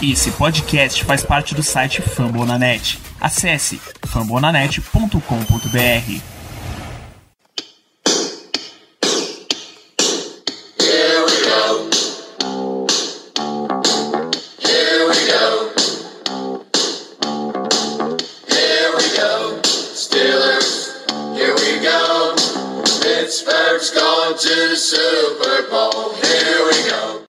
Esse podcast faz parte do site Fambonanet. Acesse fambonanet.com.br.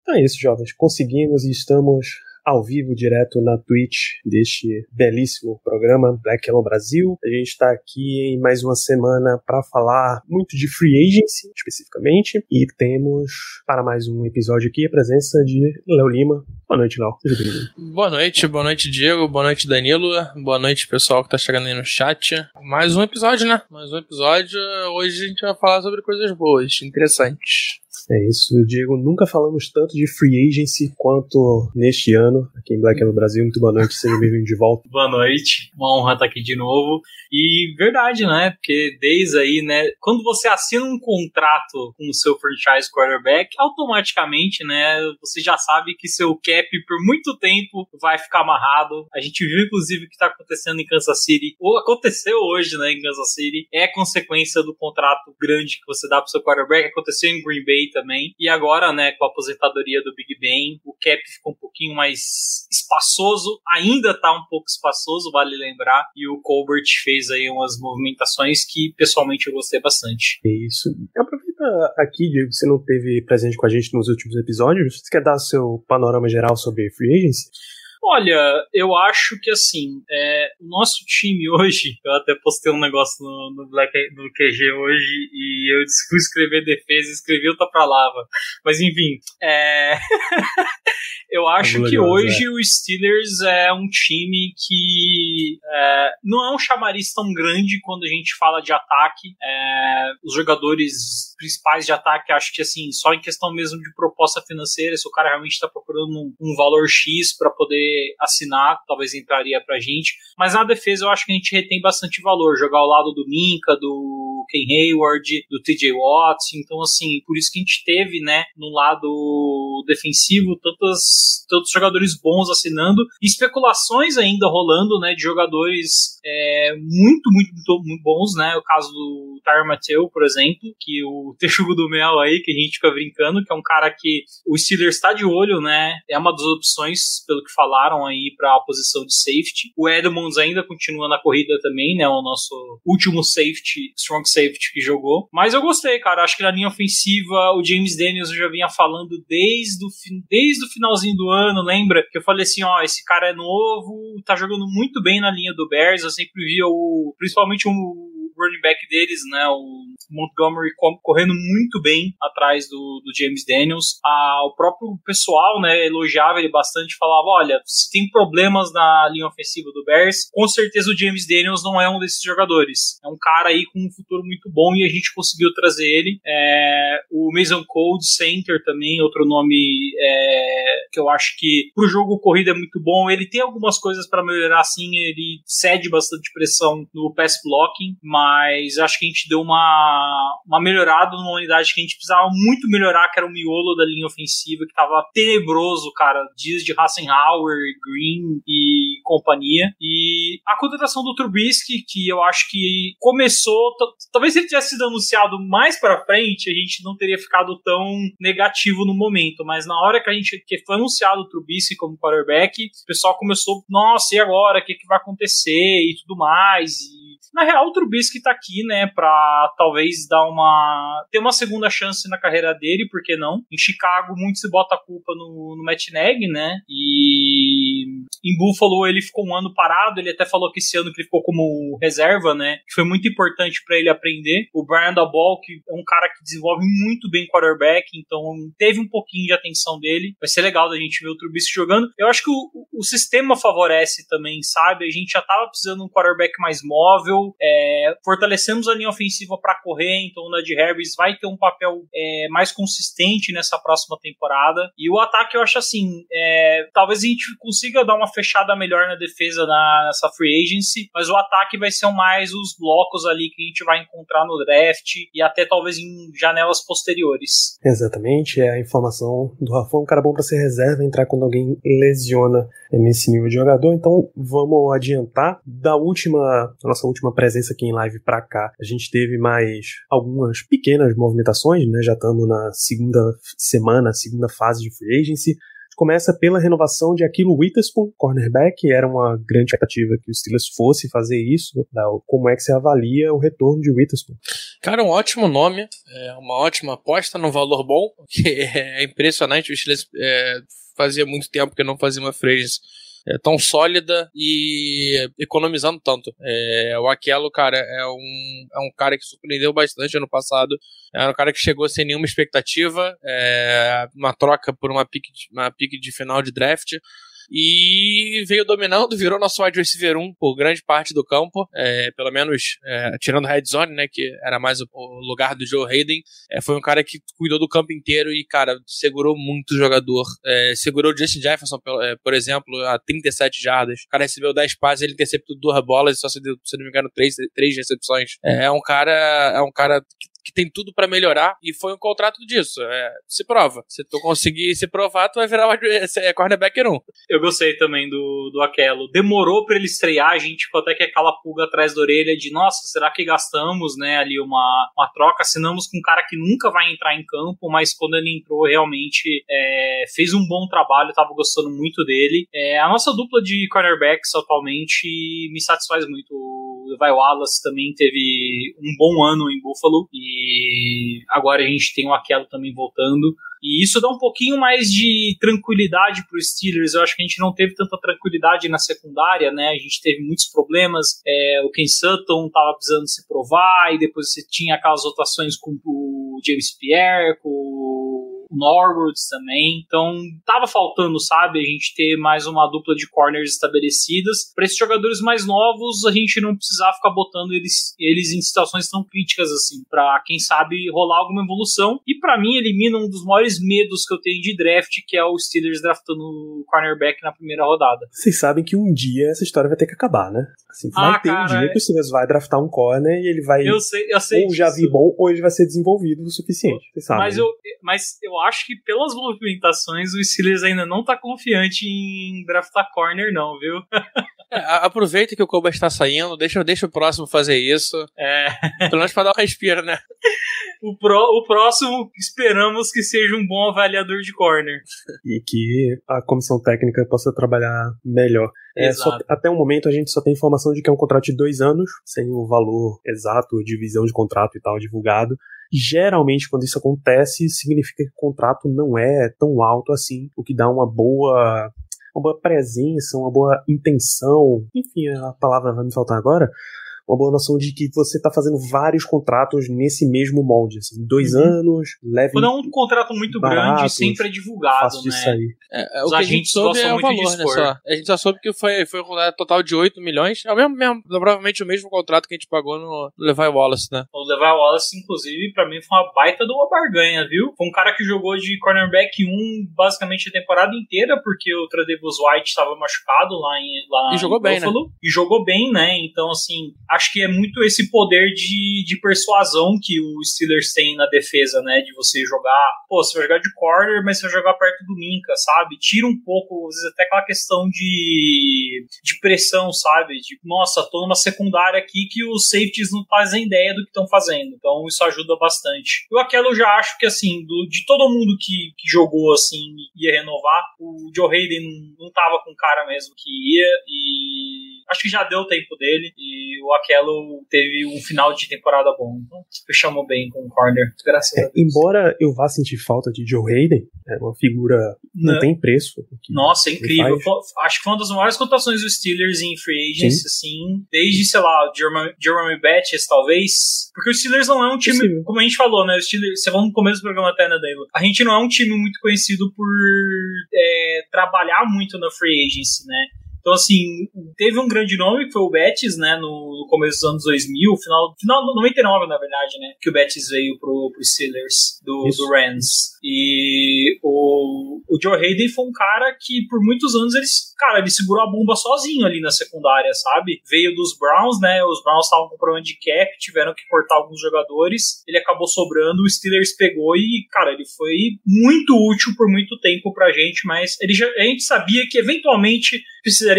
Então é isso, jovens. Conseguimos e estamos ao vivo, direto na Twitch deste belíssimo programa Black Yellow Brasil. A gente está aqui em mais uma semana para falar muito de free agency, especificamente, e temos para mais um episódio aqui a presença de Léo Lima. Boa noite, Léo. Boa noite, boa noite, Diego, boa noite, Danilo, boa noite, pessoal que está chegando aí no chat. Mais um episódio, né? Mais um episódio. Hoje a gente vai falar sobre coisas boas, interessantes. É isso, Diego. Nunca falamos tanto de free agency quanto neste ano aqui em Black no Brasil. Muito boa noite, seja bem-vindo de volta. Boa noite, uma honra estar aqui de novo. E verdade, né? Porque desde aí, né? Quando você assina um contrato com o seu franchise quarterback, automaticamente, né? Você já sabe que seu cap por muito tempo vai ficar amarrado. A gente viu, inclusive, o que está acontecendo em Kansas City, ou aconteceu hoje, né? Em Kansas City, é consequência do contrato grande que você dá para o seu quarterback. Aconteceu em Green Bay também. E agora, né? Com a aposentadoria do Big Ben, o cap ficou um pouquinho mais espaçoso. Ainda tá um pouco espaçoso, vale lembrar. E o Colbert fez aí umas movimentações que pessoalmente eu gostei bastante. Isso. Aproveita aqui, Diego, você não teve presente com a gente nos últimos episódios. Você quer dar seu panorama geral sobre Free Agency? Olha, eu acho que assim, é, o nosso time hoje, eu até postei um negócio no, no, Black, no QG hoje e eu fui escrever defesa e escrevi outra palavra. Mas enfim, é... eu acho que hoje é. o Steelers é um time que é, não é um chamariz tão grande quando a gente fala de ataque. É, os jogadores principais de ataque, acho que assim, só em questão mesmo de proposta financeira, se o cara realmente está procurando um, um valor X para poder assinar, talvez entraria pra gente. Mas na defesa eu acho que a gente retém bastante valor. Jogar ao lado do Minka, do Ken Hayward, do TJ Watts. Então, assim, por isso que a gente teve, né, no lado defensivo, tantos, tantos jogadores bons assinando. Especulações ainda rolando, né, de jogadores é, muito, muito, muito, muito, bons, né? O caso do Tyre Mateu, por exemplo, que o Texugo do Mel aí, que a gente fica brincando, que é um cara que o Steelers está de olho, né? É uma das opções, pelo que falar falaram aí para a posição de safety. O Edmonds ainda continua na corrida também, né? O nosso último safety, strong safety que jogou. Mas eu gostei, cara. Acho que na linha ofensiva o James Daniels eu já vinha falando desde o, desde o finalzinho do ano, lembra? Que eu falei assim, ó, esse cara é novo, tá jogando muito bem na linha do Bears. Eu sempre via o, principalmente o running back deles, né, o Montgomery correndo muito bem atrás do, do James Daniels. O próprio pessoal, né, elogiava ele bastante, falava, olha, se tem problemas na linha ofensiva do Bears, com certeza o James Daniels não é um desses jogadores. É um cara aí com um futuro muito bom e a gente conseguiu trazer ele. É, o Mason Cold Center também, outro nome é, que eu acho que pro jogo corrida é muito bom. Ele tem algumas coisas para melhorar, sim. Ele cede bastante pressão no pass blocking, mas acho que a gente deu uma, uma melhorada numa unidade que a gente precisava muito melhorar, que era o miolo da linha ofensiva, que tava tenebroso, cara. Dias de Hassenhauer, Green e companhia. E a contratação do Trubisky, que eu acho que começou. Talvez se ele tivesse sido anunciado mais para frente, a gente não teria ficado tão negativo no momento. Mas na hora que a gente que foi anunciado o Trubisky como quarterback, o pessoal começou, nossa, e agora? O que, que vai acontecer? E tudo mais. E na real, o Trubisky tá aqui, né, pra talvez dar uma. ter uma segunda chance na carreira dele, por que não? Em Chicago, muito se bota a culpa no, no Matt Nagy, né? E em Buffalo ele ficou um ano parado, ele até falou que esse ano que ele ficou como reserva, né? Que foi muito importante para ele aprender. O Brian Dabol, que é um cara que desenvolve muito bem quarterback, então teve um pouquinho de atenção dele. Vai ser legal da gente ver o Trubisky jogando. Eu acho que o, o sistema favorece também, sabe? A gente já tava precisando de um quarterback mais móvel, é, fortalecemos a linha ofensiva para correr, então o Najee Harris vai ter um papel é, mais consistente nessa próxima temporada. E o ataque eu acho assim, é, talvez a gente consiga dar uma fechada melhor na defesa na, nessa free agency, mas o ataque vai ser mais os blocos ali que a gente vai encontrar no draft e até talvez em janelas posteriores. Exatamente, é a informação do Rafão, um cara bom para ser reserva, entrar quando alguém lesiona nesse nível de jogador. Então vamos adiantar da última, nossa última presença aqui em live para cá. A gente teve mais algumas pequenas movimentações, né? Já estamos na segunda semana, segunda fase de free agency começa pela renovação de Aquilo Witherspoon, cornerback, era uma grande expectativa que o Steelers fosse fazer isso. Como é que você avalia o retorno de Witherspoon? Cara, um ótimo nome, é uma ótima aposta num valor bom, que é impressionante. O Steelers é, fazia muito tempo que não fazia uma frase é, tão sólida e economizando tanto. É, o Aquelo, cara, é um, é um cara que surpreendeu bastante ano passado. É um cara que chegou sem nenhuma expectativa, é, uma troca por uma pique, uma pique de final de draft e veio dominando, virou nosso wide receiver 1 por grande parte do campo, é, pelo menos é, tirando red zone, né, que era mais o, o lugar do Joe Hayden, é, foi um cara que cuidou do campo inteiro e, cara, segurou muito o jogador, é, segurou o Justin Jefferson, por, é, por exemplo, a 37 jardas, o cara recebeu 10 passes, ele interceptou duas bolas e só se, se não me engano, três, três recepções. É, é um cara, é um cara que que tem tudo para melhorar e foi um contrato disso. É, se prova. Se tu conseguir se provar, tu vai virar é, cornerback 1. Eu gostei também do, do Aquelo. Demorou para ele estrear, a gente ficou até que aquela pulga atrás da orelha de nossa, será que gastamos né, ali uma, uma troca? Assinamos com um cara que nunca vai entrar em campo, mas quando ele entrou, realmente é, fez um bom trabalho, tava gostando muito dele. É, a nossa dupla de cornerbacks atualmente me satisfaz muito. Levi Wallace também teve um bom ano em Buffalo e e agora a gente tem o Aquelo também voltando. E isso dá um pouquinho mais de tranquilidade para os Steelers. Eu acho que a gente não teve tanta tranquilidade na secundária, né? A gente teve muitos problemas. É, o Ken Sutton estava precisando se provar, e depois você tinha aquelas rotações com o James Pierre, com Norwoods também. Então, tava faltando, sabe, a gente ter mais uma dupla de corners estabelecidas. Para esses jogadores mais novos, a gente não precisar ficar botando eles, eles em situações tão críticas assim, para quem sabe rolar alguma evolução. E para mim, elimina um dos maiores medos que eu tenho de draft, que é o Steelers draftando o cornerback na primeira rodada. Vocês sabem que um dia essa história vai ter que acabar, né? Assim, vai ah, ter cara, um dia é... que o Steelers vai draftar um corner e ele vai. Eu sei, eu sei. Ou já vi bom, ou ele vai ser desenvolvido o suficiente. Vocês sabem. Mas, né? eu, mas eu acho que pelas movimentações o Steelers ainda não tá confiante em draftar corner, não, viu? É, aproveita que o Colbert está saindo, deixa, deixa o próximo fazer isso. É. Pelo menos pra dar um respiro, né? O, pro, o próximo esperamos que seja um bom avaliador de corner. E que a comissão técnica possa trabalhar melhor. É, só, até o momento a gente só tem informação de que é um contrato de dois anos, sem o valor exato, divisão de contrato e tal divulgado. Geralmente, quando isso acontece, significa que o contrato não é tão alto assim, o que dá uma boa uma boa presença, uma boa intenção, enfim, a palavra vai me faltar agora, uma boa noção de que você está fazendo vários contratos nesse mesmo molde, assim, dois uhum. anos, leve. Quando é um contrato muito barato, grande, sempre é divulgado, fácil né? Sair. É, é, o que a gente soube é o valor, né, só. A gente só soube que foi, foi um contrato total de 8 milhões, é o mesmo, mesmo, provavelmente o mesmo contrato que a gente pagou no Levi Wallace, né? O Levi Wallace, inclusive, pra mim foi uma baita de uma barganha, viu? Foi um cara que jogou de cornerback 1 basicamente a temporada inteira, porque o Tradevus White estava machucado lá em lá E jogou em bem, né? Buffalo, né? E jogou bem, né? Então, assim, acho que é muito esse poder de, de persuasão que o Steelers tem na defesa, né? De você jogar, pô, você vai jogar de corner, mas você vai jogar perto do Minka, sabe? Tira um pouco, às vezes até aquela questão de, de pressão, sabe? De, nossa, tô numa secundária aqui que os safeties não fazem ideia do que estão fazendo. Então isso ajuda bastante. Eu aquela eu já acho que, assim, do, de todo mundo que, que jogou, assim, ia renovar, o Joe Hayden não tava com cara mesmo que ia e acho que já deu o tempo dele e o Aquelo teve um final de temporada bom. Então, fechamos bem com o corner, graças É, a Deus. embora eu vá sentir falta de Joe Hayden, é uma figura não, Não. tem preço. Nossa, é incrível. Acho que foi uma das maiores cotações dos Steelers em free agency, assim, desde, sei lá, o Jeremy, Jeremy Bettis, talvez. Porque os Steelers não é um time, Possível. como a gente falou, né? Os Steelers, você falou no começo do programa até, né, Danilo? A gente não é um time muito conhecido por é, trabalhar muito na free agency, né? Então, assim, teve um grande nome, que foi o Bettis, né, no, começo dos anos 2000, final, final 99, na verdade, né, que o Bettis veio pro, pro Steelers, do, Isso. do Rams. E o, o Joe Hayden foi um cara que, por muitos anos, ele, cara, ele segurou a bomba sozinho ali na secundária, sabe? Veio dos Browns, né, os Browns estavam com problema de cap, tiveram que cortar alguns jogadores, ele acabou sobrando, o Steelers pegou e, cara, ele foi muito útil por muito tempo pra gente, mas ele já, a gente sabia que, eventualmente,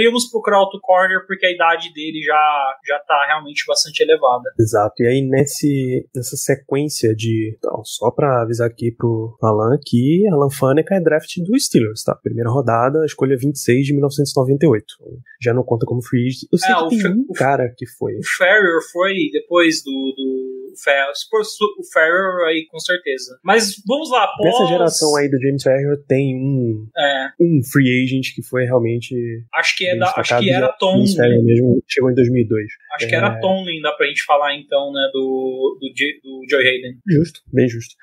precisaríamos procurar outro corner porque a idade dele já, já tá realmente bastante elevada. Exato. E aí, nesse, nessa sequência de. Então, só pra avisar aqui pro Alan que Alan Faneca é draft do Steelers, tá? Primeira rodada, escolha 26 de 1998. Então, Já não conta como free agent. Eu sei É, que o tem um cara que foi. O Farrier foi depois do, do o Farrier aí com certeza. Mas vamos lá, após... Dessa geração aí do James Ferrier tem um, É, um free agent que foi realmente. acho que, é da, acho destacado, que era Tom. Mesmo chegou em 2002. Acho que era É. Tomlin, dá pra gente falar então, né, do, do, do Joe Hayden. Justo, bem justo.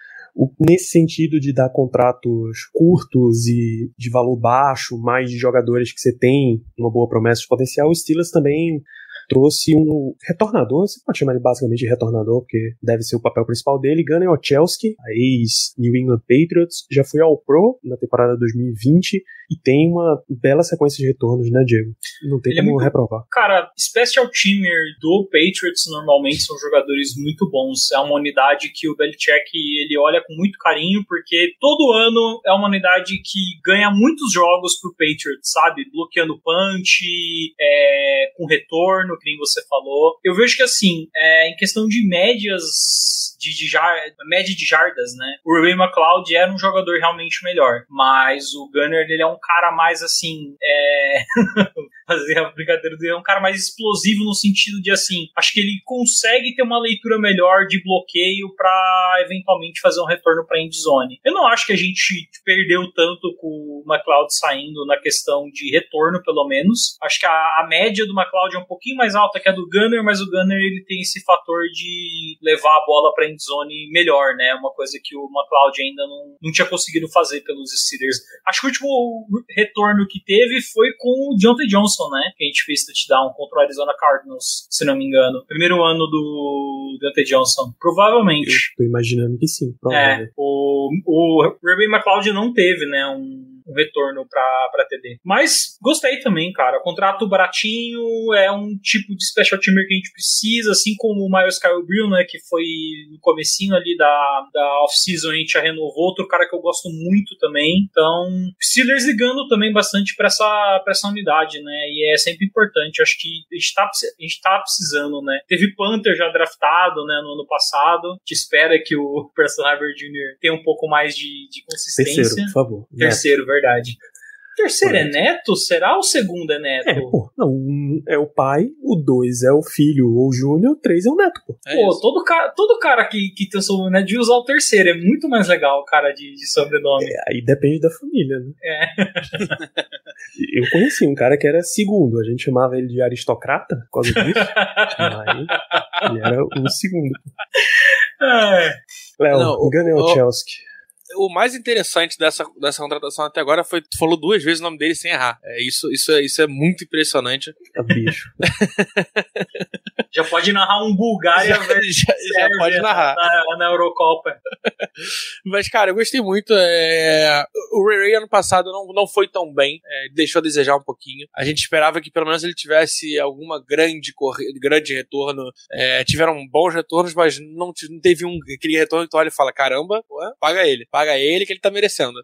Nesse sentido de dar contratos curtos e de valor baixo, mais de jogadores que você tem uma boa promessa de potencial, o Steelers também trouxe um retornador, você pode chamar ele basicamente de retornador, porque deve ser o papel principal dele, Gunnar Ochelski, a ex-New England Patriots, já foi ao Pro na temporada 2020 e tem uma bela sequência de retornos, né, Diego? Não tem Ele é como muito- reprovar. Cara, special teamer do Patriots normalmente são jogadores muito bons. É uma unidade que o Belichick ele olha com muito carinho, porque todo ano é uma unidade que ganha muitos jogos pro Patriots, sabe? Bloqueando punch, é, com retorno, que nem você falou. Eu vejo que assim, é, em questão de médias de, de jar, média de jardas, né? O Ray McLeod era um jogador realmente melhor, mas o Gunner ele é um cara mais assim, é, fazer a brincadeira dele, é um cara mais explosivo no sentido de assim, acho que ele consegue ter uma leitura melhor de bloqueio pra eventualmente fazer um retorno pra endzone. Eu não acho que a gente perdeu tanto com o McLeod saindo na questão de retorno, pelo menos. Acho que a, a média do McLeod é um pouquinho mais alta que a do Gunner, mas o Gunner ele tem esse fator de levar a bola pra endzone melhor, né? Uma coisa que o McLeod ainda não, não tinha conseguido fazer pelos Steelers. Acho que o último retorno que teve foi com o Deontay Johnson, né? Que a gente fez touchdown contra o Arizona Cardinals, se não me engano. Primeiro ano do Deontay Johnson. Provavelmente. Tô imaginando que sim, É, provavelmente. o, o Ruby McLeod não teve, né, um, um retorno pra, pra TD. Mas gostei também, cara. Contrato baratinho, é um tipo de special teamer que a gente precisa, assim como o Miles Kyle né, que foi no comecinho ali da, da off-season, a gente já renovou. Outro cara que eu gosto muito também. Então, Steelers ligando também bastante pra essa, pra essa unidade, né, e é sempre importante. Acho que a gente tá, a gente tá precisando, né. Teve Panther já draftado, né, no ano passado. Te espera que o Preston Harper Jr. tenha um pouco mais de, de consistência. Terceiro, por favor. Terceiro, verdade. Terceiro é neto? Será o segundo é neto? É, pô, não, um é o pai, o dois é o filho ou o júnior, o três é o neto, pô. É Pô, isso. todo cara, todo cara que, que tem o sobrenome de usar o terceiro. É muito mais legal o cara de, de sobrenome. Aí depende da família, né? É. Eu conheci um cara que era segundo, a gente chamava ele de aristocrata por causa disso, mas ele era o segundo. É. Léo, o- o- Olszewski. O mais interessante dessa, dessa contratação até agora foi que tu falou duas vezes o nome dele sem errar. É, isso, isso, é, isso é muito impressionante. Ah, bicho. Já pode narrar um Bulgária Já, já- já pode narrar. Na, na Eurocopa. Mas, cara, eu gostei muito. é, O Ray Ray ano passado não, não foi tão bem. é, deixou a desejar um pouquinho. A gente esperava que pelo menos ele tivesse alguma grande, corre... grande retorno. É, tiveram bons retornos, mas não, não teve um aquele retorno que tu olha e fala: caramba, ué, paga ele, paga ele que ele tá merecendo.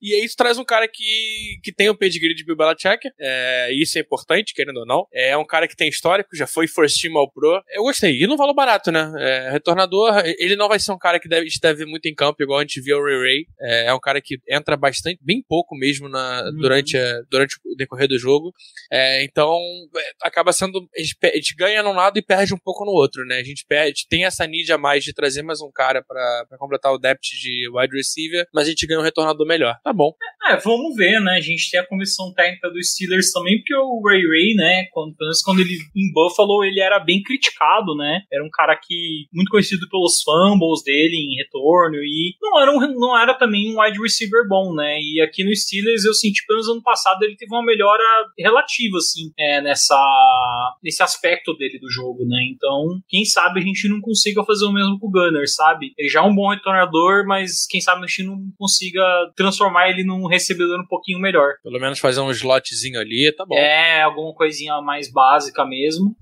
E aí isso traz um cara que, que tem o pedigree de Bill Belichick, é, isso é importante, querendo ou não. É um cara que tem histórico, já foi first team ao pro. Eu gostei. E não valor barato, né? É, retornador, ele não vai ser um cara que deve, deve muito em campo, igual a gente viu o Ray Ray. É, é um cara que entra bastante, bem pouco mesmo na, uhum. durante, a, durante o decorrer do jogo. É, então, é, acaba sendo. A gente, a gente, ganha num lado e perde um pouco no outro, né? A gente perde, tem essa need a mais de trazer mais um cara para completar o depth de wide receiver, mas a gente ganha um retornador melhor. Tá bom. É, vamos ver, né? A gente tem a comissão técnica dos Steelers também, porque o Ray Ray, né, quando, quando ele em Buffalo, ele era bem criticado, né? Era um cara que muito conhecido pelos fumbles dele em retorno e não era, um, não era também um wide receiver bom, né? E aqui no Steelers eu senti pelo menos ano passado ele teve uma melhora relativa, assim, é, nessa, nesse aspecto dele do jogo, né? Então, quem sabe a gente não consiga fazer o mesmo com o Gunner, sabe? Ele já é um bom retornador, mas quem sabe a gente não consiga transformar ele num recebedor um pouquinho melhor. Pelo menos fazer um slotzinho ali, tá bom. É, alguma coisinha mais básica mesmo.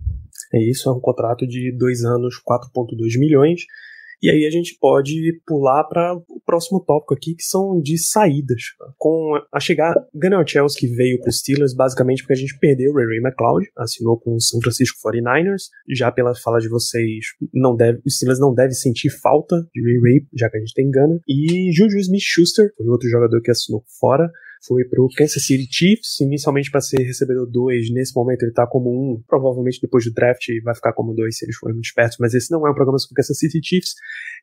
É isso, é um contrato de dois anos, 4,2 milhões. E aí a gente pode pular para o próximo tópico aqui, que são de saídas. Com a chegada, Gunnar Chelsea veio para os Steelers basicamente porque a gente perdeu o Ray Ray McLeod, assinou com o São Francisco 49ers. Já pela fala de vocês, não deve, os Steelers não devem sentir falta de Ray Ray, já que a gente tem Gunnar. E Juju Smith-Schuster foi outro jogador que assinou fora foi pro Kansas City Chiefs, inicialmente para ser recebedor 2, nesse momento ele tá como 1, um, provavelmente depois do draft vai ficar como 2 se eles forem muito espertos, mas esse não é um programa sobre Kansas City Chiefs,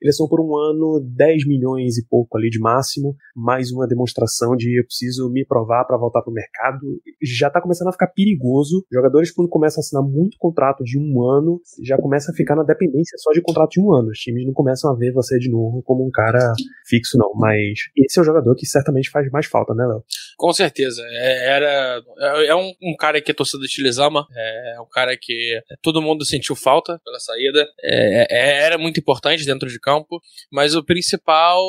eles são por um ano 10 milhões e pouco ali de máximo, mais uma demonstração de eu preciso me provar para voltar pro mercado, já tá começando a ficar perigoso, jogadores quando começam a assinar muito contrato de um ano, já começa a ficar na dependência só de contrato de um ano, os times não começam a ver você de novo como um cara fixo não, mas esse é o jogador que certamente faz mais falta, né Léo? Com certeza. É, era, é, é um, um, cara que a torcida de Chiles ama. É um cara que todo mundo sentiu falta pela saída. É, é, era muito importante dentro de campo. Mas o principal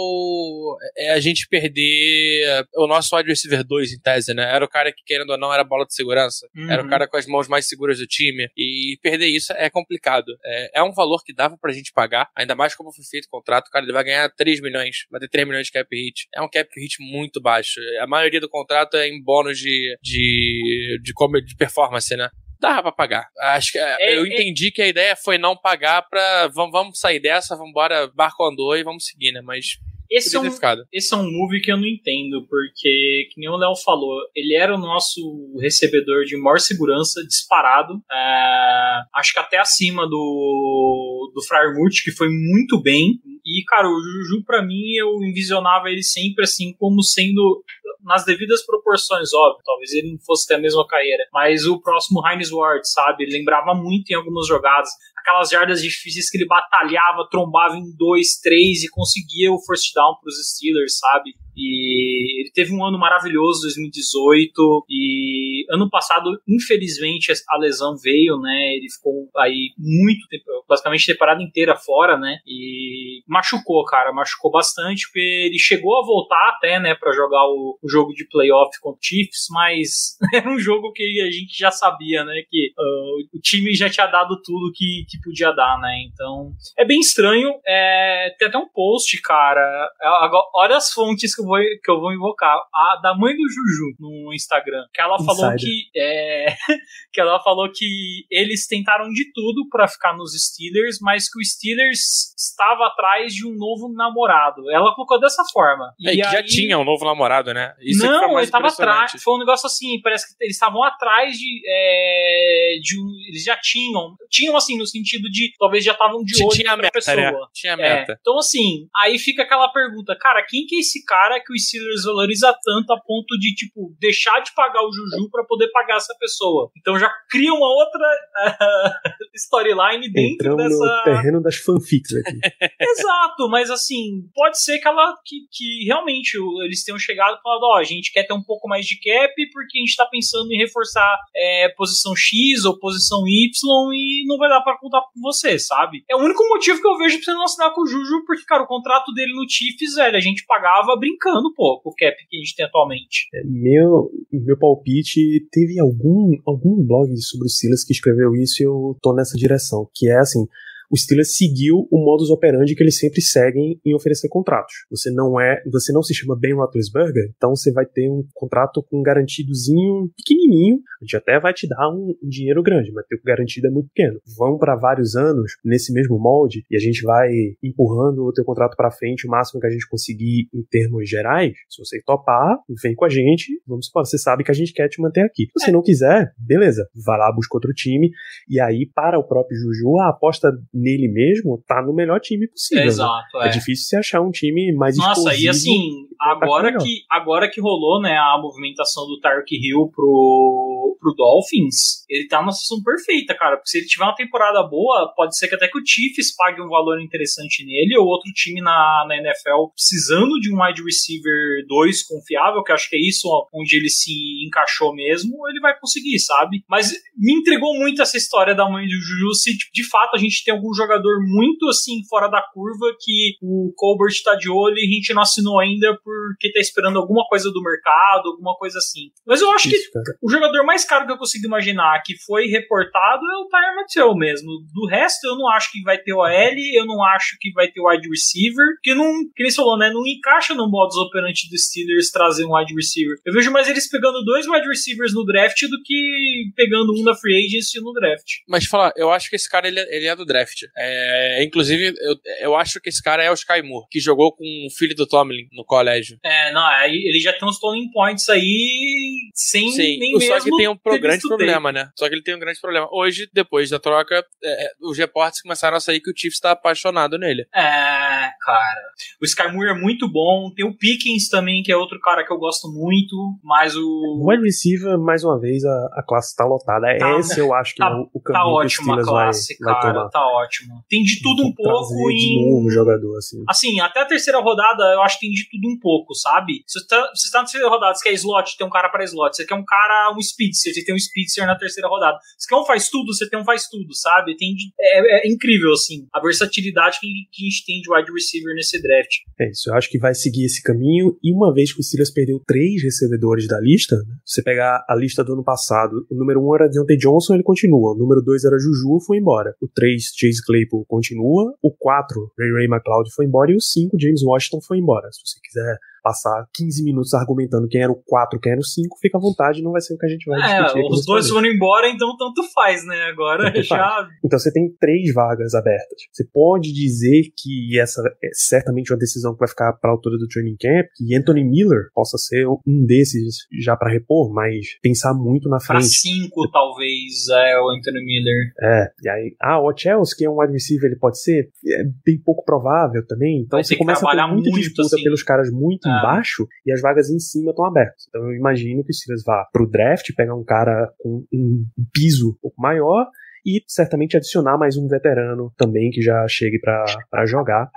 é a gente perder o nosso wide receiver 2 em tese, né? Era o cara que, querendo ou não, era bola de segurança. Uhum. Era o cara com as mãos mais seguras do time. E perder isso é complicado. É, é um valor que dava pra gente pagar. Ainda mais como foi feito o contrato. Cara, ele vai ganhar 3 milhões. Vai ter 3 milhões de cap hit. É um cap hit muito baixo. A maioria do contrato é em bônus de, de, de, de performance, né? Dava pra pagar. Acho que é, é, eu é. entendi que a ideia foi não pagar pra. Vamos, vamos sair dessa, vamos embora, barco andou e vamos seguir, né? Mas. Esse é, um, esse é um move que eu não entendo, porque, que nem o Léo falou, ele era o nosso recebedor de maior segurança, disparado. É, acho que até acima do, do Fryermuth, que foi muito bem. E, cara, o Juju, para mim, eu envisionava ele sempre assim, como sendo nas devidas proporções, óbvio. Talvez ele não fosse ter a mesma carreira. Mas o próximo Heinz Ward, sabe? Ele lembrava muito em algumas jogadas. Aquelas jardas difíceis que ele batalhava, trombava em dois, três e conseguia o first down pros Steelers, sabe? E ele teve um ano maravilhoso, 2018. E ano passado, infelizmente, a lesão veio, né? Ele ficou aí muito tempo, basicamente temporada inteira fora, né? E machucou, cara, machucou bastante, porque ele chegou a voltar até, né, para jogar o, o, jogo de playoff com o Chiefs, mas era um jogo que a gente já sabia, né? Que uh, o time já tinha dado tudo que, que podia dar, né? Então é bem estranho. É, tem até um post, cara. Agora, olha as fontes que eu vou, que eu vou invocar. A da mãe do Juju no Instagram. Que ela Insider. falou que. É, que ela falou que eles tentaram de tudo para ficar nos Steelers, mas que o Steelers estava atrás de um novo namorado. Ela colocou dessa forma. É, e que aí... já tinha um novo namorado, né? Isso Não, ele estava atrás. Foi um negócio assim, parece que eles estavam atrás de, é, de um. Eles já tinham. Tinham, assim, no sentido de talvez já estavam de olho tinha meta, pessoa. Né? Tinha meta. É, então, assim, aí fica aquela pergunta, cara, quem que é esse cara que o Steelers valoriza tanto a ponto de, tipo, deixar de pagar o Juju para poder pagar essa pessoa? Então já cria uma outra uh, storyline dentro Entramos dessa. no terreno das fanfics aqui. Exato, mas assim, pode ser que ela que, que realmente eles tenham chegado e falado, ó, oh, a gente quer ter um pouco mais de cap porque a gente tá pensando em reforçar é, posição X ou posição Y e não vai dar para contar com você, sabe? É o único motivo que eu vejo pra você não assinar com o Juju, porque, cara, o contrato dele no Chiefs, velho, a gente pagava brincando um pouco o cap que a gente tem atualmente. É, meu, meu palpite, teve algum, algum blog sobre o Silas que escreveu isso e eu tô nessa direção, que é assim, o Steelers seguiu o modus operandi que eles sempre seguem em oferecer contratos. Você não é, você não se chama Ben Roethlisberger, então você vai ter um contrato com um garantidozinho pequenininho. A gente até vai te dar um, um dinheiro grande, mas o garantido é muito pequeno. Vão para vários anos nesse mesmo molde e a gente vai empurrando o teu contrato para frente o máximo que a gente conseguir em termos gerais. Se você topar, vem com a gente. Vamos supor, você sabe que a gente quer te manter aqui. Se você não quiser, beleza, vai lá busca outro time e aí para o próprio Juju a aposta nele mesmo tá no melhor time possível. É, exato, né? é. é. difícil você achar um time mais Nossa, e assim, agora que, agora que rolou, né, a movimentação do Tark Hill pro, pro Dolphins, ele tá numa situação perfeita, cara, porque se ele tiver uma temporada boa, pode ser que até que o Chiefs pague um valor interessante nele, ou outro time na, na NFL precisando de um wide receiver 2 confiável, que acho que é isso onde ele se encaixou mesmo, ele vai conseguir, sabe? Mas me entregou muito essa história da mãe do Juju, se de fato a gente tem algum jogador muito assim fora da curva que o Colbert tá de olho e a gente não assinou ainda porque tá esperando alguma coisa do mercado, alguma coisa assim. Mas eu acho Isso, que cara. o jogador mais caro que eu consigo imaginar que foi reportado é o Tyler Mathieu mesmo. Do resto, eu não acho que vai ter OL, eu não acho que vai ter wide receiver, que não, que nem falou, né, não encaixa no modus operandi dos Steelers trazer um wide receiver. Eu vejo mais eles pegando dois wide receivers no draft do que pegando um na free agency no draft. Mas falar, eu acho que esse cara ele, é, ele é do draft. É, inclusive, eu, eu acho que esse cara é o Sky Moore, que jogou com o filho do Tomlin no colégio. É, não, ele já tem uns stolen points aí sem Sim, nem só que tem um pro grande problema, né? Só que ele tem um grande problema. Hoje, depois da troca, é, é os reportes começaram a sair que o Chiefs está apaixonado nele. É, cara. O Sky Moore é muito bom. Tem o Pickens também, que é outro cara que eu gosto muito, mas o... O wide receiver, mais uma vez, a, a classe tá lotada. Tá, Esse eu acho que tá, é o, o tá caminho tá ótimo a classe, vai, cara. Vai tá ótimo. Tem de tudo um pouco em... de novo jogador, assim. Assim, até a terceira rodada eu acho que tem de tudo um pouco, sabe? Se você tá, você tá na terceira rodada, você quer slot, tem um cara para slot. Você quer um cara, um speedster, você tem um speedster na terceira rodada. Você quer um faz tudo, você tem um faz tudo, sabe? Tem de, é, é, incrível, assim, a versatilidade que, que, a gente tem de wide receiver nesse draft. É isso, eu acho que vai seguir esse caminho. E uma vez que o Steelers perdeu três recebedores da lista, né? você pegar a lista do ano passado, o número um era Deontay Johnson, ele continua. O número dois era Juju, foi embora. O três, Chase Claypool, continua. O quatro, Ray Ray McLeod, foi embora. E o cinco, James Washington, foi embora. Se você quiser passar 15 minutos argumentando quem era o 4, quem era o 5, fica à vontade, não vai ser o que a gente vai é, discutir. Os dois foram embora, então tanto faz, né? Agora tanto já. Faz. Então você tem três vagas abertas. Você pode dizer que essa é certamente uma decisão que vai ficar para a altura do training camp, que Anthony Miller possa ser um desses já para repor, mas pensar muito na frente. Para cinco, talvez, é o Anthony Miller. É, e aí, ah, o Chelsea, que é um wide receiver, ele pode ser? É bem pouco provável também. Então você começa a ter muita muito, disputa assim. pelos caras muito. Embaixo e as vagas em cima estão abertas. Então eu imagino que o Steelers vá pro draft, pegar um cara com um, piso um pouco maior e certamente adicionar mais um veterano também que já chegue para jogar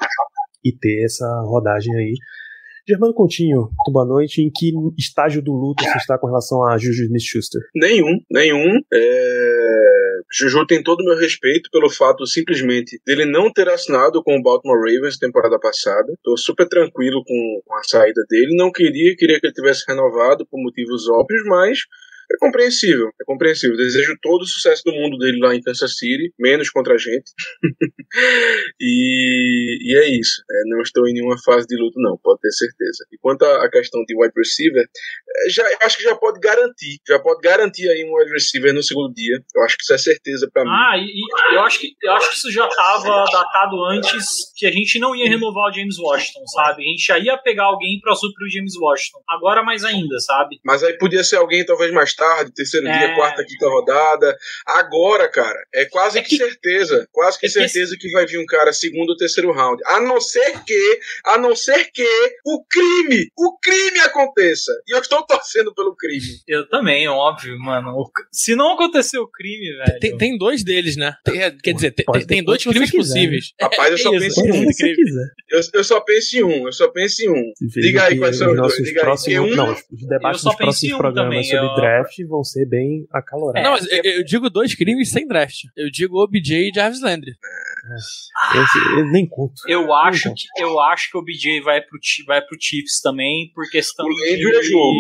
e ter essa rodagem aí. Germano Coutinho, muito boa noite. Em que estágio do luto você está com relação a Juju Smith-Schuster? Nenhum, nenhum. É... Juju tem todo o meu respeito pelo fato simplesmente dele não ter assinado com o Baltimore Ravens temporada passada. Estou super tranquilo com, a saída dele. Não queria, queria que ele tivesse renovado por motivos óbvios, mas é compreensível, é compreensível. Desejo todo o sucesso do mundo dele lá em Kansas City, menos contra a gente. e, e, é isso. É, não estou em nenhuma fase de luto, não, pode ter certeza. E quanto à questão de wide receiver, é, já, acho que já pode garantir, já pode garantir aí um wide receiver no segundo dia. Eu acho que isso é certeza para mim. Ah, e, eu, acho que, eu acho que isso já estava datado antes que a gente não ia renovar o James Washington, sabe? A gente já ia pegar alguém para suprir o James Washington. Agora mais ainda, sabe? Mas aí podia ser alguém talvez mais tarde, terceiro é... dia, quarta, quinta rodada. Agora, cara, é quase é que, que, certeza, quase que é certeza que... que vai vir um cara segundo ou terceiro round. A não ser que, a não ser que o crime, o crime aconteça. E eu estou torcendo pelo crime. Eu também, óbvio, mano. Se não acontecer o crime, velho. Tem, tem dois deles, né? Tem, é, quer dizer, tem, tem dois crimes possíveis. Rapaz, eu só penso em um. Eu, eu, só penso em um, eu só penso em um. Diga aí quais são os dois. Diga próximos, aí. Não, os debates dos próximos programas também, sobre eu... draft vão ser bem acalorados. Não, mas eu, eu, digo dois crimes sem draft. Eu digo OBJ e Jarvis Landry. É, eu nem conto. Eu acho, que, eu acho que o OBJ vai pro, vai pro Chiefs também, por questão o Landry de... é jogo.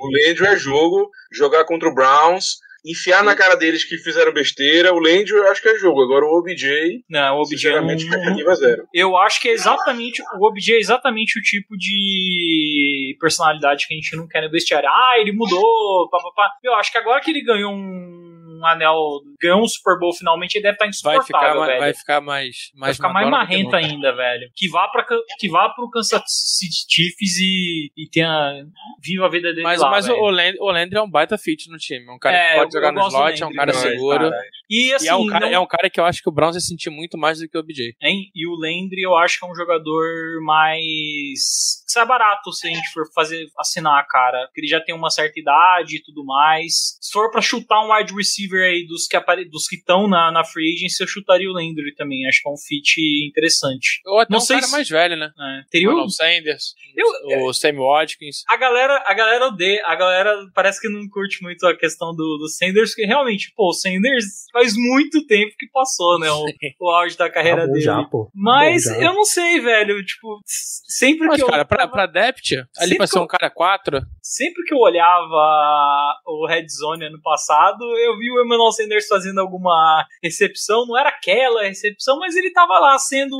O Landry é jogo, jogar contra o Browns enfiar na cara deles que fizeram besteira. O Landry eu acho que é jogo. Agora o OBJ. Não, o OBJ Sinceramente, não- expectativa zero. Eu acho que é exatamente. O OBJ é exatamente o tipo de personalidade que a gente não quer no vestiário. Ah, ele mudou, papapá. Eu acho que agora que ele ganhou um anel, ganhou um Super Bowl finalmente, ele deve estar Vai ficar, insuportável, velho. vai ficar mais, Vai mais ficar mais marrento ainda, velho. Que vá, pra, que vá pro Kansas City Chiefs e, e tenha. Viva a vida dele Mas, lá, mas velho. o, Landry, o Landry é um baita fit no time. É um cara É, que pode jogar no slot, é um Landry cara demais, seguro. cara. E assim, e é um cara, não- é um cara que eu acho que o Browns vai sentir muito mais do que o OBJ. Hein? E o Landry eu acho que é um jogador mais. que sai barato se a gente for fazer assinar, cara. Porque ele já tem uma certa idade e tudo mais. Se for pra chutar um wide receiver aí dos que apare... dos que estão na, na free agency, eu chutaria o Landry também. Acho que é um fit interessante. Ou até Não um sei cara se- mais velho, né? É. Teria o. Ronald Sanders, Eu- o Sammy Watkins. A galera, a galera odeia, a galera parece que não curte muito a questão do, do Sanders, porque realmente, pô, o Sanders faz muito tempo que passou, né, o, o auge da carreira Tá dele. já, pô. Mas eu não sei, velho, tipo, sempre Mas, que eu cara, pra, pra Depth, ali pra ser eu- um cara 4, sempre que eu olhava o Red Zone ano passado, eu vi o Emmanuel Sanders fazendo alguma recepção, não era aquela recepção, mas ele tava lá sendo,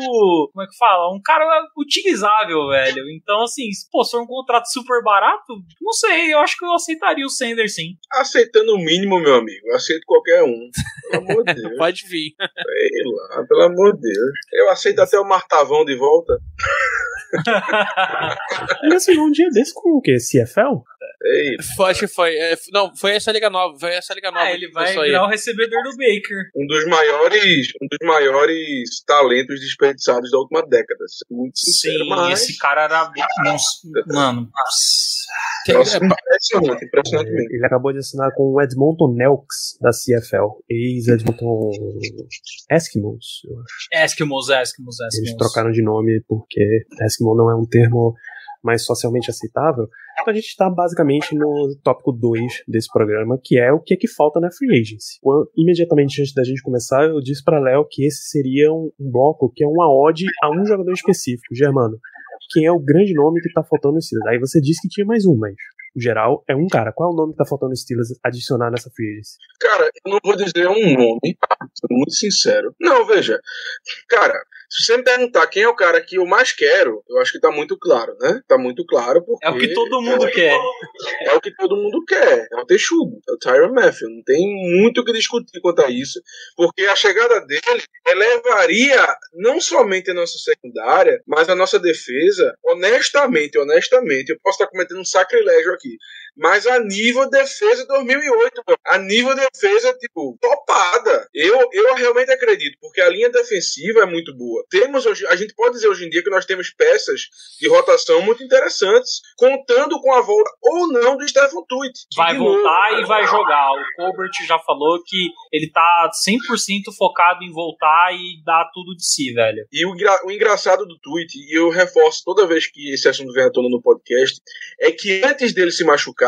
como é que fala, um cara utilizável, velho. Então, assim, pô, se for um contrato super barato, não sei, eu acho que eu aceitaria o Sanders sim. Aceitando o mínimo, meu amigo. Eu aceito qualquer um. Pelo amor de Deus. pode vir. Sei lá, pelo amor de Deus. Eu aceito até o Martavão de volta. Ele assinou um dia desse com o quê? CFL? Foi- Acho que foi. é, não, foi essa liga nova. Foi essa liga nova. Ah, ele vai virar o recebedor do Baker. um dos maiores, um dos maiores talentos desperdiçados da última década. Muito sincero, Sim, mas esse cara era. Nossa, Mano, Nossa, impressionante, impressionante mesmo. Ele acabou de assinar com o Edmonton Elks da CFL, ex-Edmonton Eskimos, eu acho. Eskimos, Eskimos, Eles Eskimos. trocaram de nome porque Eskimo não é um termo mais socialmente aceitável. Então a gente está basicamente no tópico 2 desse programa, que é o que é que falta na free agency. Imediatamente antes da gente começar, eu disse para Léo que esse seria um, bloco que é uma ode a um jogador específico, Germano. Quem é o grande nome que tá faltando no Steelers? Aí você disse que tinha mais um, mas o geral é um cara. Qual é o nome que tá faltando no Steelers adicionar nessa free agency? Cara, eu não vou dizer um nome, sendo muito sincero. Não, veja. Cara, se você me perguntar quem é o cara que eu mais quero, eu acho que tá muito claro, né? Tá muito claro porque... É o que todo mundo quer. É o que todo mundo quer. É o Texugo, é o Tyron Matthew. Não tem muito o que discutir quanto a isso, porque a chegada dele elevaria não somente a nossa secundária, mas a nossa defesa, honestamente, honestamente, eu posso estar cometendo um sacrilégio aqui, mas a nível defesa 2008, meu. a nível defesa, tipo, topada. Eu, eu realmente acredito, porque a linha defensiva é muito boa. Temos hoje, a gente pode dizer hoje em dia que nós temos peças de rotação muito interessantes, contando com a volta ou não do Stephen Tuitt. Vai novo, voltar e vai jogar. O Colbert já falou que ele tá 100% focado em voltar e dar tudo de si, velho. E o, o engraçado do tweet, e eu reforço toda vez que esse assunto vem à tona no podcast, é que antes dele se machucar,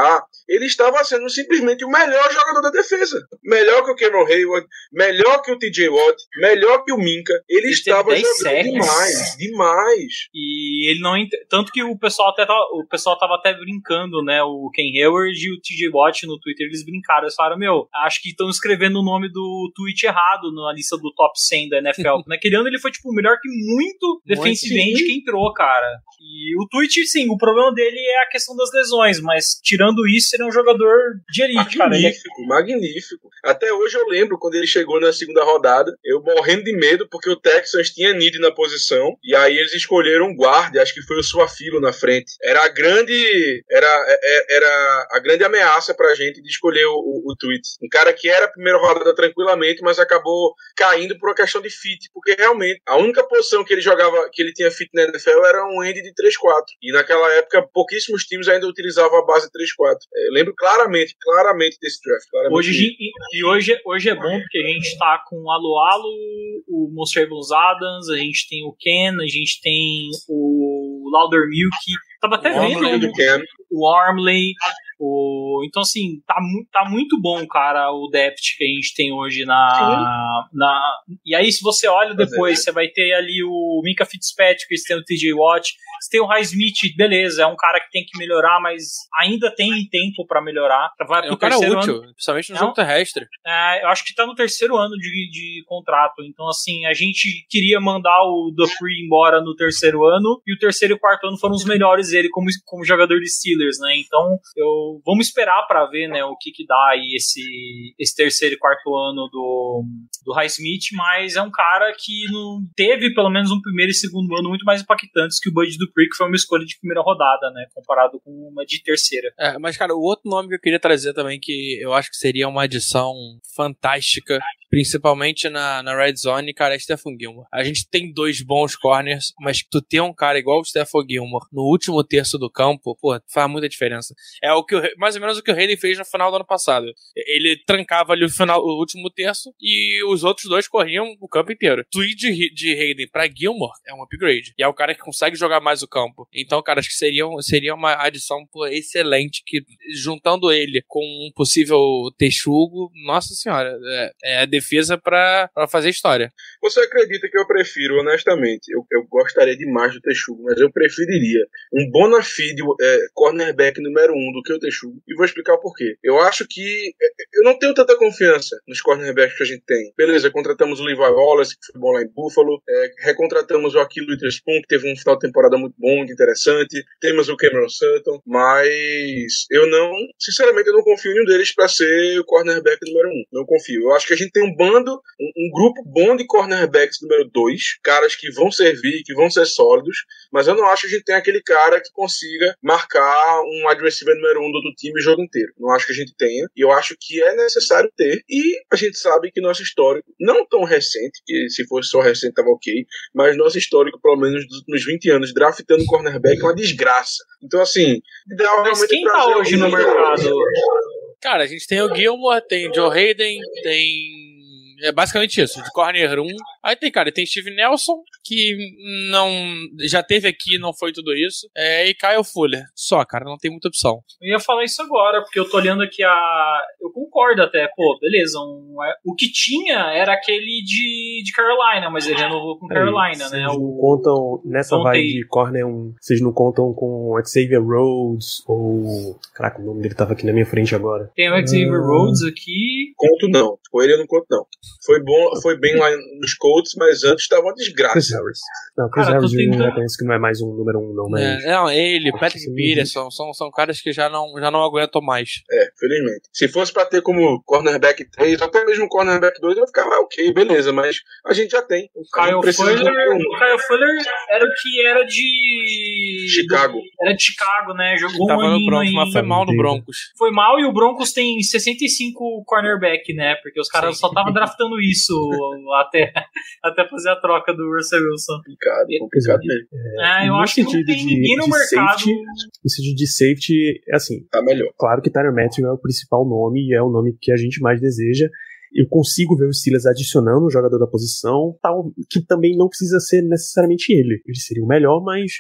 ele estava sendo simplesmente o melhor jogador da defesa. Melhor que o Cameron Hayward, melhor que o TJ Watt, melhor que o Minka. Ele, Ele estava teve 10 jogando sacks. demais, demais. E ele não. ent- Tanto que o pessoal até tava, o pessoal tava até brincando, né? O Ken Hayward e o TJ Watt no Twitter, eles brincaram. Eles falaram, meu, acho que estão escrevendo o nome do tweet errado na lista do top 100 da NFL. Naquele ano ele foi, tipo, melhor que muito defensive end que entrou, cara. E o tweet, sim, o problema dele é a questão das lesões, mas tirando isso, ele é um jogador de elite, cara. É Magnífico, magnífico. Até hoje eu lembro quando ele chegou na segunda rodada, eu morrendo de medo porque o Texans tinha Need na posição e aí eles escolheram um guarda, acho que foi o Suafilo na frente. Era a grande era, é- era a grande ameaça pra gente de escolher o, o, o tweet. Um cara que era a primeira rodada tranquilamente, mas acabou caindo por uma questão de fit, porque realmente a única posição que ele jogava, que ele tinha fit na NFL era um end de 3-4. E naquela época pouquíssimos times ainda utilizavam a base 3-4. É, Eu lembro claramente, claramente desse draft. claramente Hoje, e, hoje, hoje é bom porque a gente tá com o Alo Alo, o Monsterables Adams, a gente tem o Ken, a gente tem o Lauder Milk. Tava até O vendo Cam. o Armley. O, então, assim, tá, tá muito bom, cara, o depth que a gente tem hoje na. na e aí, se você olha depois, você vai ter ali o Minka Fitzpatrick, você tem o TJ Watt, você tem o Highsmith, beleza, é um cara que tem que melhorar, mas ainda tem tempo para melhorar. Vai é um cara útil, ano. principalmente no é jogo terrestre. É, eu acho que tá no terceiro ano de, de contrato, então, assim, a gente queria mandar o Dupree embora no terceiro ano, e o terceiro e o quarto ano foram os melhores dele como, como jogador de Steelers, né? Então, eu vamos esperar para ver, né, o que que dá aí esse, esse terceiro e quarto ano do, do Highsmith, mas é um cara que não teve pelo menos um primeiro e segundo ano muito mais impactantes que o Bud Dupree, que foi uma escolha de primeira rodada, né, comparado com uma de terceira. É, mas cara, o outro nome que eu queria trazer também que eu acho que seria uma adição fantástica principalmente na, na red zone, cara, é Stephon Gilmore. A gente tem dois bons corners, mas tu ter um cara igual o Stephon Gilmore no último terço do campo, pô, faz muita diferença. É o que o, mais ou menos o que o Hayden fez no final do ano passado. Ele trancava ali o final, o último terço e os outros dois corriam o campo inteiro. Tweet de, de Hayden pra Gilmore é um upgrade. E é o cara que consegue jogar mais o campo. Então, cara, acho que seria, seria uma adição excelente que juntando ele com um possível texugo, nossa senhora, é, é defesa para fazer história. Você acredita que eu prefiro, honestamente, eu, eu gostaria demais do Texugo, mas eu preferiria um bona fide é, cornerback número um do que o Texugo. E vou explicar o porquê. Eu acho que é, eu não tenho tanta confiança nos cornerbacks que a gente tem. Beleza, contratamos o Levi Wallace, que foi bom lá em Buffalo. É, recontratamos o Aquilo Witherspoon, que teve um final de temporada muito bom, muito interessante. Temos o Cameron Sutton, mas eu não, sinceramente, eu não confio em nenhum deles para ser o cornerback número um. Não confio. Eu acho que a gente tem um bando, um, um grupo bom de cornerbacks número dois, caras que vão servir, que vão ser sólidos, mas eu não acho que a gente tem aquele cara que consiga marcar um wide receiver número um do outro time o jogo inteiro. Não acho que a gente tenha, e eu acho que é necessário ter, e a gente sabe que nosso histórico, não tão recente, que se fosse só recente tava ok, mas nosso histórico, pelo menos dos últimos 20 anos, draftando cornerback é uma desgraça. Então, assim, ideal mas quem tá hoje no mercado? Cara, a gente tem o Gilmore, tem o Joe Hayden, tem é basicamente isso, de corner 1. Aí tem, cara, tem Steve Nelson, que não já teve aqui, não foi tudo isso. É, e Kyle Fuller. Só, cara, não tem muita opção. Eu ia falar isso agora, porque eu tô olhando aqui a. Eu concordo até, pô, beleza. Um... O que tinha era aquele de, de Carolina, mas ele renovou com é, Carolina, né? Vocês não contam nessa Contei. vibe de corner 1, vocês não contam com Xavier Rhodes ou. Caraca, o nome dele tava aqui na minha frente agora. Tem o Xavier uh... Rhodes aqui. Conto não. Com ele eu não conto não. Foi bom, foi bem lá nos Colts, mas antes estava uma desgraça. Chris Harris. Não, Chris Cara, Harris tentando... que não é mais um número um, não, mas. É, não, ele, Patrick Peterson, são, são caras que já não, já não aguentam mais. É, felizmente. Se fosse pra ter como cornerback 3, até mesmo cornerback 2, eu ficava ah, ok, beleza, mas a gente já tem. O Kyle Fuller, um. o Kyle Fuller era o que era de. Chicago. Era de Chicago, né? Jogou Tava um no Broncos, mas foi mal no Broncos. Foi mal e o Broncos tem 65 cornerback, né? Porque os caras Sim. só estavam draftando isso até, até fazer a troca do Russell Wilson. Complicado, complicado mesmo. É, é eu acho que não tem ninguém no mercado. Safety, no sentido de safety, é assim. Tá melhor. Claro que Tyler Matthew é o principal nome e é o nome que a gente mais deseja. Eu consigo ver o Steelers adicionando um jogador da posição, tal, que também não precisa ser necessariamente ele. Ele seria o melhor, mas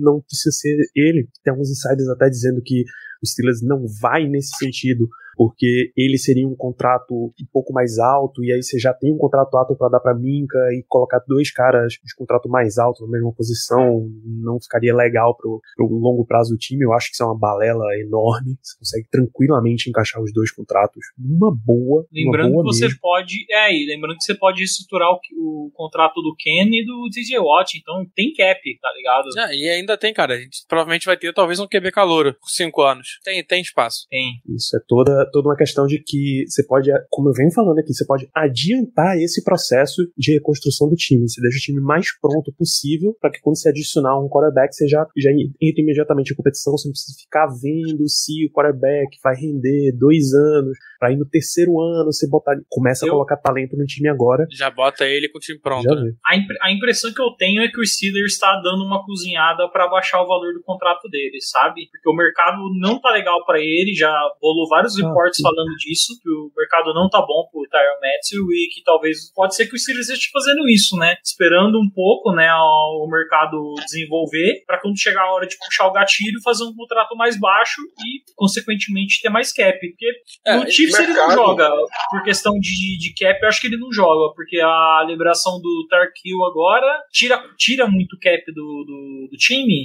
não precisa ser ele. Tem alguns insiders até dizendo que o Steelers não vai nesse sentido porque ele seria um contrato um pouco mais alto, e aí você já tem um contrato alto para dar para Minca e colocar dois caras de contrato mais alto na mesma posição, não ficaria legal pro, pro longo prazo do time. Eu acho que isso é uma balela enorme. Você consegue tranquilamente encaixar os dois contratos numa boa. Lembrando boa que você pode. É, e lembrando que você pode estruturar o, o contrato do Ken e do DJ Watt, então tem cap, tá ligado? Ah, e ainda tem, cara. A gente provavelmente vai ter talvez um QB calouro por cinco anos. Tem, tem espaço. Tem. Isso é toda toda, uma questão de que você pode, como eu venho falando aqui, você pode adiantar esse processo de reconstrução do time. Você deixa o time mais pronto possível para que quando você adicionar um quarterback, você já, já entre imediatamente em competição, você não precisa ficar vendo se o quarterback vai render dois anos, para ir no terceiro ano você botar, começa eu, a colocar talento no time agora. Já bota ele com o time pronto. Né? A, imp a, impressão que eu tenho é que o Steelers está dando uma cozinhada para baixar o valor do contrato dele, sabe? Porque o mercado não tá legal para ele, já rolou vários ah, reportes falando disso, que o mercado não tá bom pro Tyron Matthew e que talvez pode ser que o Steelers esteja fazendo isso, né? Esperando um pouco, né, o mercado desenvolver para quando chegar a hora de puxar o gatilho, fazer um contrato mais baixo e consequentemente ter mais cap, porque É, no Chiefs ele não mercado- joga por questão de, de cap, eu acho que ele não joga, porque a liberação do Tark Hill agora tira, tira muito cap do, do, do time.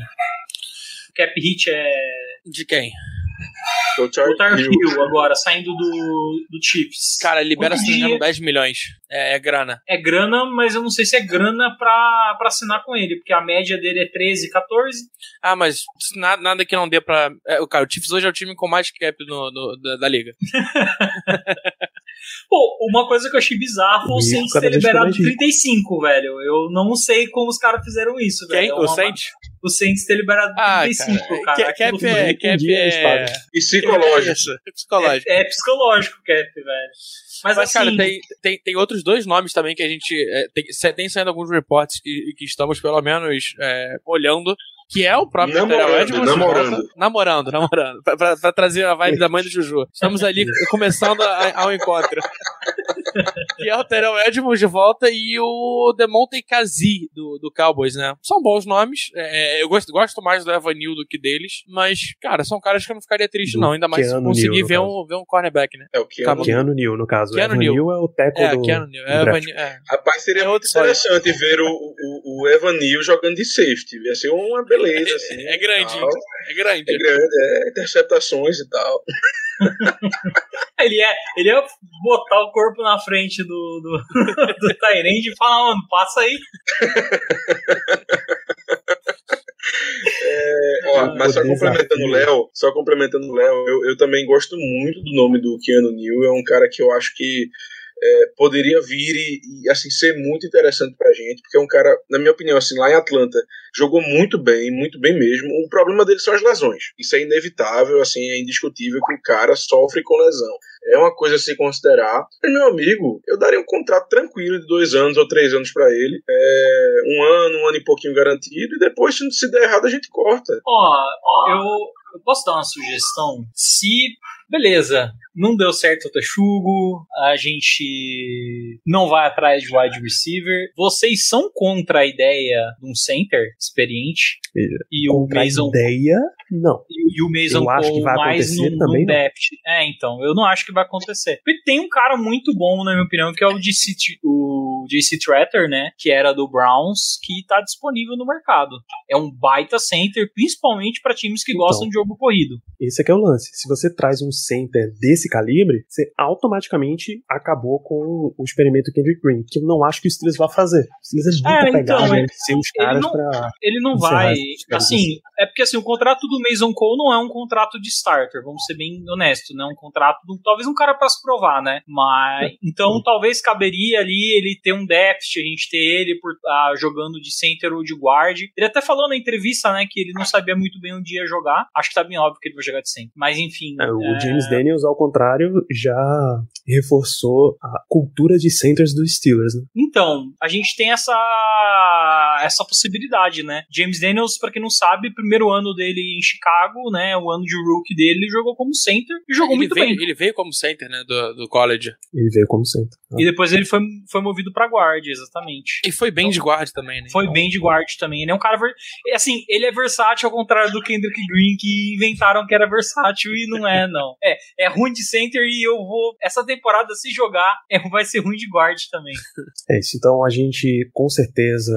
O cap hit é De quem? O Hill. Hill agora, saindo do, do Chiefs. Cara, libera, se não me engano, dia- 10 milhões. É, é grana. É grana, mas eu não sei se é grana pra, pra assinar com ele, porque a média dele é 13, 14. Ah, mas nada, nada que não dê pra. É, o cara, o Chiefs hoje é o time com mais cap no, no- da, da liga. Pô, uma coisa que eu achei bizarro foi o Saints ter liberado mais rico. 35, velho. Eu não sei como os caras fizeram isso, Quem? velho. É O Saints? O Saints ter liberado Ah, 35, cara. cara. Cap- Cap é. Cap entendi a é. E É psicológico. isso, é psicológico. É, é psicológico o cap, velho. Mas, Mas, assim, cara, tem, tem, tem outros dois nomes também que a gente. é, tem, tem saindo alguns reportes que, que estamos, pelo menos, é, olhando. Que é o próprio Namorando, Terrell Edmonds. namorando. Namorando, namorando. Pra, pra- pra trazer a vibe da mãe do Juju. Estamos ali começando a- ao encontro. que é o Terrell Edmonds de volta e o Demonte Kazi do, do Cowboys, né? São bons nomes. É, eu gosto, gosto mais do Evanil do que deles. Mas, cara, são caras que eu não ficaria triste, Do não. Ainda mais se Keanu conseguir Neal, ver um, ver um cornerback, né? É o Calma. Keanu Neal, no caso. Keanu Evan Neal. Neal é o teco É, do... Keanu Neal. É. Evanil, é. Rapaz, seria É muito interessante ver o, o, o Evan Neal jogando de safety. Ia ser uma beleza, assim. É grande. É grande. É grande, é interceptações e tal. ele é, ele é botar o corpo na frente do, do, do Tyrande e falar, mano, passa aí. É, ó, mas só complementando o. Léo, só complementando o Léo, eu, eu também gosto muito do nome do Keanu Neal. É um cara que eu acho que é, poderia vir e, e, assim ser muito interessante pra gente, porque é um cara, na minha opinião, assim, lá em Atlanta, jogou muito bem, muito bem mesmo. O problema dele são as lesões. Isso é inevitável, assim, é indiscutível que o cara sofre com lesão. É uma coisa a se considerar. Mas, meu amigo, eu daria um contrato tranquilo de dois anos ou três anos pra ele. É, um ano, um ano e pouquinho garantido, e depois, se se der errado, a gente corta. Ó, eu, eu posso dar uma sugestão? Se, beleza, não deu certo o Texugo, a gente não vai atrás de wide receiver, vocês são contra a ideia de um center experiente? E o Contra Mason ideia, não. e, e o Mason Eu acho que vai acontecer no, também, no depth. É, então, eu não acho que vai acontecer. Porque tem um cara muito bom, na minha opinião, que é o T- o JC Tretter, né? Que era do Browns, que tá disponível no mercado. É um baita center, principalmente para times que Então. gostam de jogo corrido. Esse aqui é o lance. Se você traz um center desse calibre, você automaticamente acabou com o experimento Kendrick Green, que eu não acho que o Steelers vai fazer. O Steelers é É, muito então, pegado ele- ser os ele caras não- pra... Ele não vai. caras Assim, é porque assim, o contrato do Mason Cole não é um contrato de starter, vamos ser bem honestos, né? Um contrato do, talvez um cara pra se provar, né? Mas então talvez caberia ali ele ter um déficit, a gente ter ele por ah, jogando de center ou de guard. Ele até falou na entrevista, né, que ele não sabia muito bem onde ia jogar. Acho que tá bem óbvio que ele vai jogar de center. Mas enfim. É, o é, James Daniels, ao contrário, já reforçou a cultura de centers dos Steelers, né? Então, a gente tem essa essa possibilidade, né? James Daniels, pra quem não sabe, primeiro ano dele em Chicago, né? O ano de rookie dele, ele jogou como center e jogou ele muito veio, bem. Ele veio como center, né, do, do college. Ele veio como center. E depois ele foi, foi movido pra guard, exatamente. E foi bem de guarda também, né? Foi bem de guard também. Ele é um cara. ver- Assim, ele é versátil ao contrário do Kendrick Green, que inventaram que era versátil e não é, não. É, é ruim de center e eu vou. Essa temporada, se jogar, é, vai ser ruim de guard também. É isso. Então a gente, com certeza,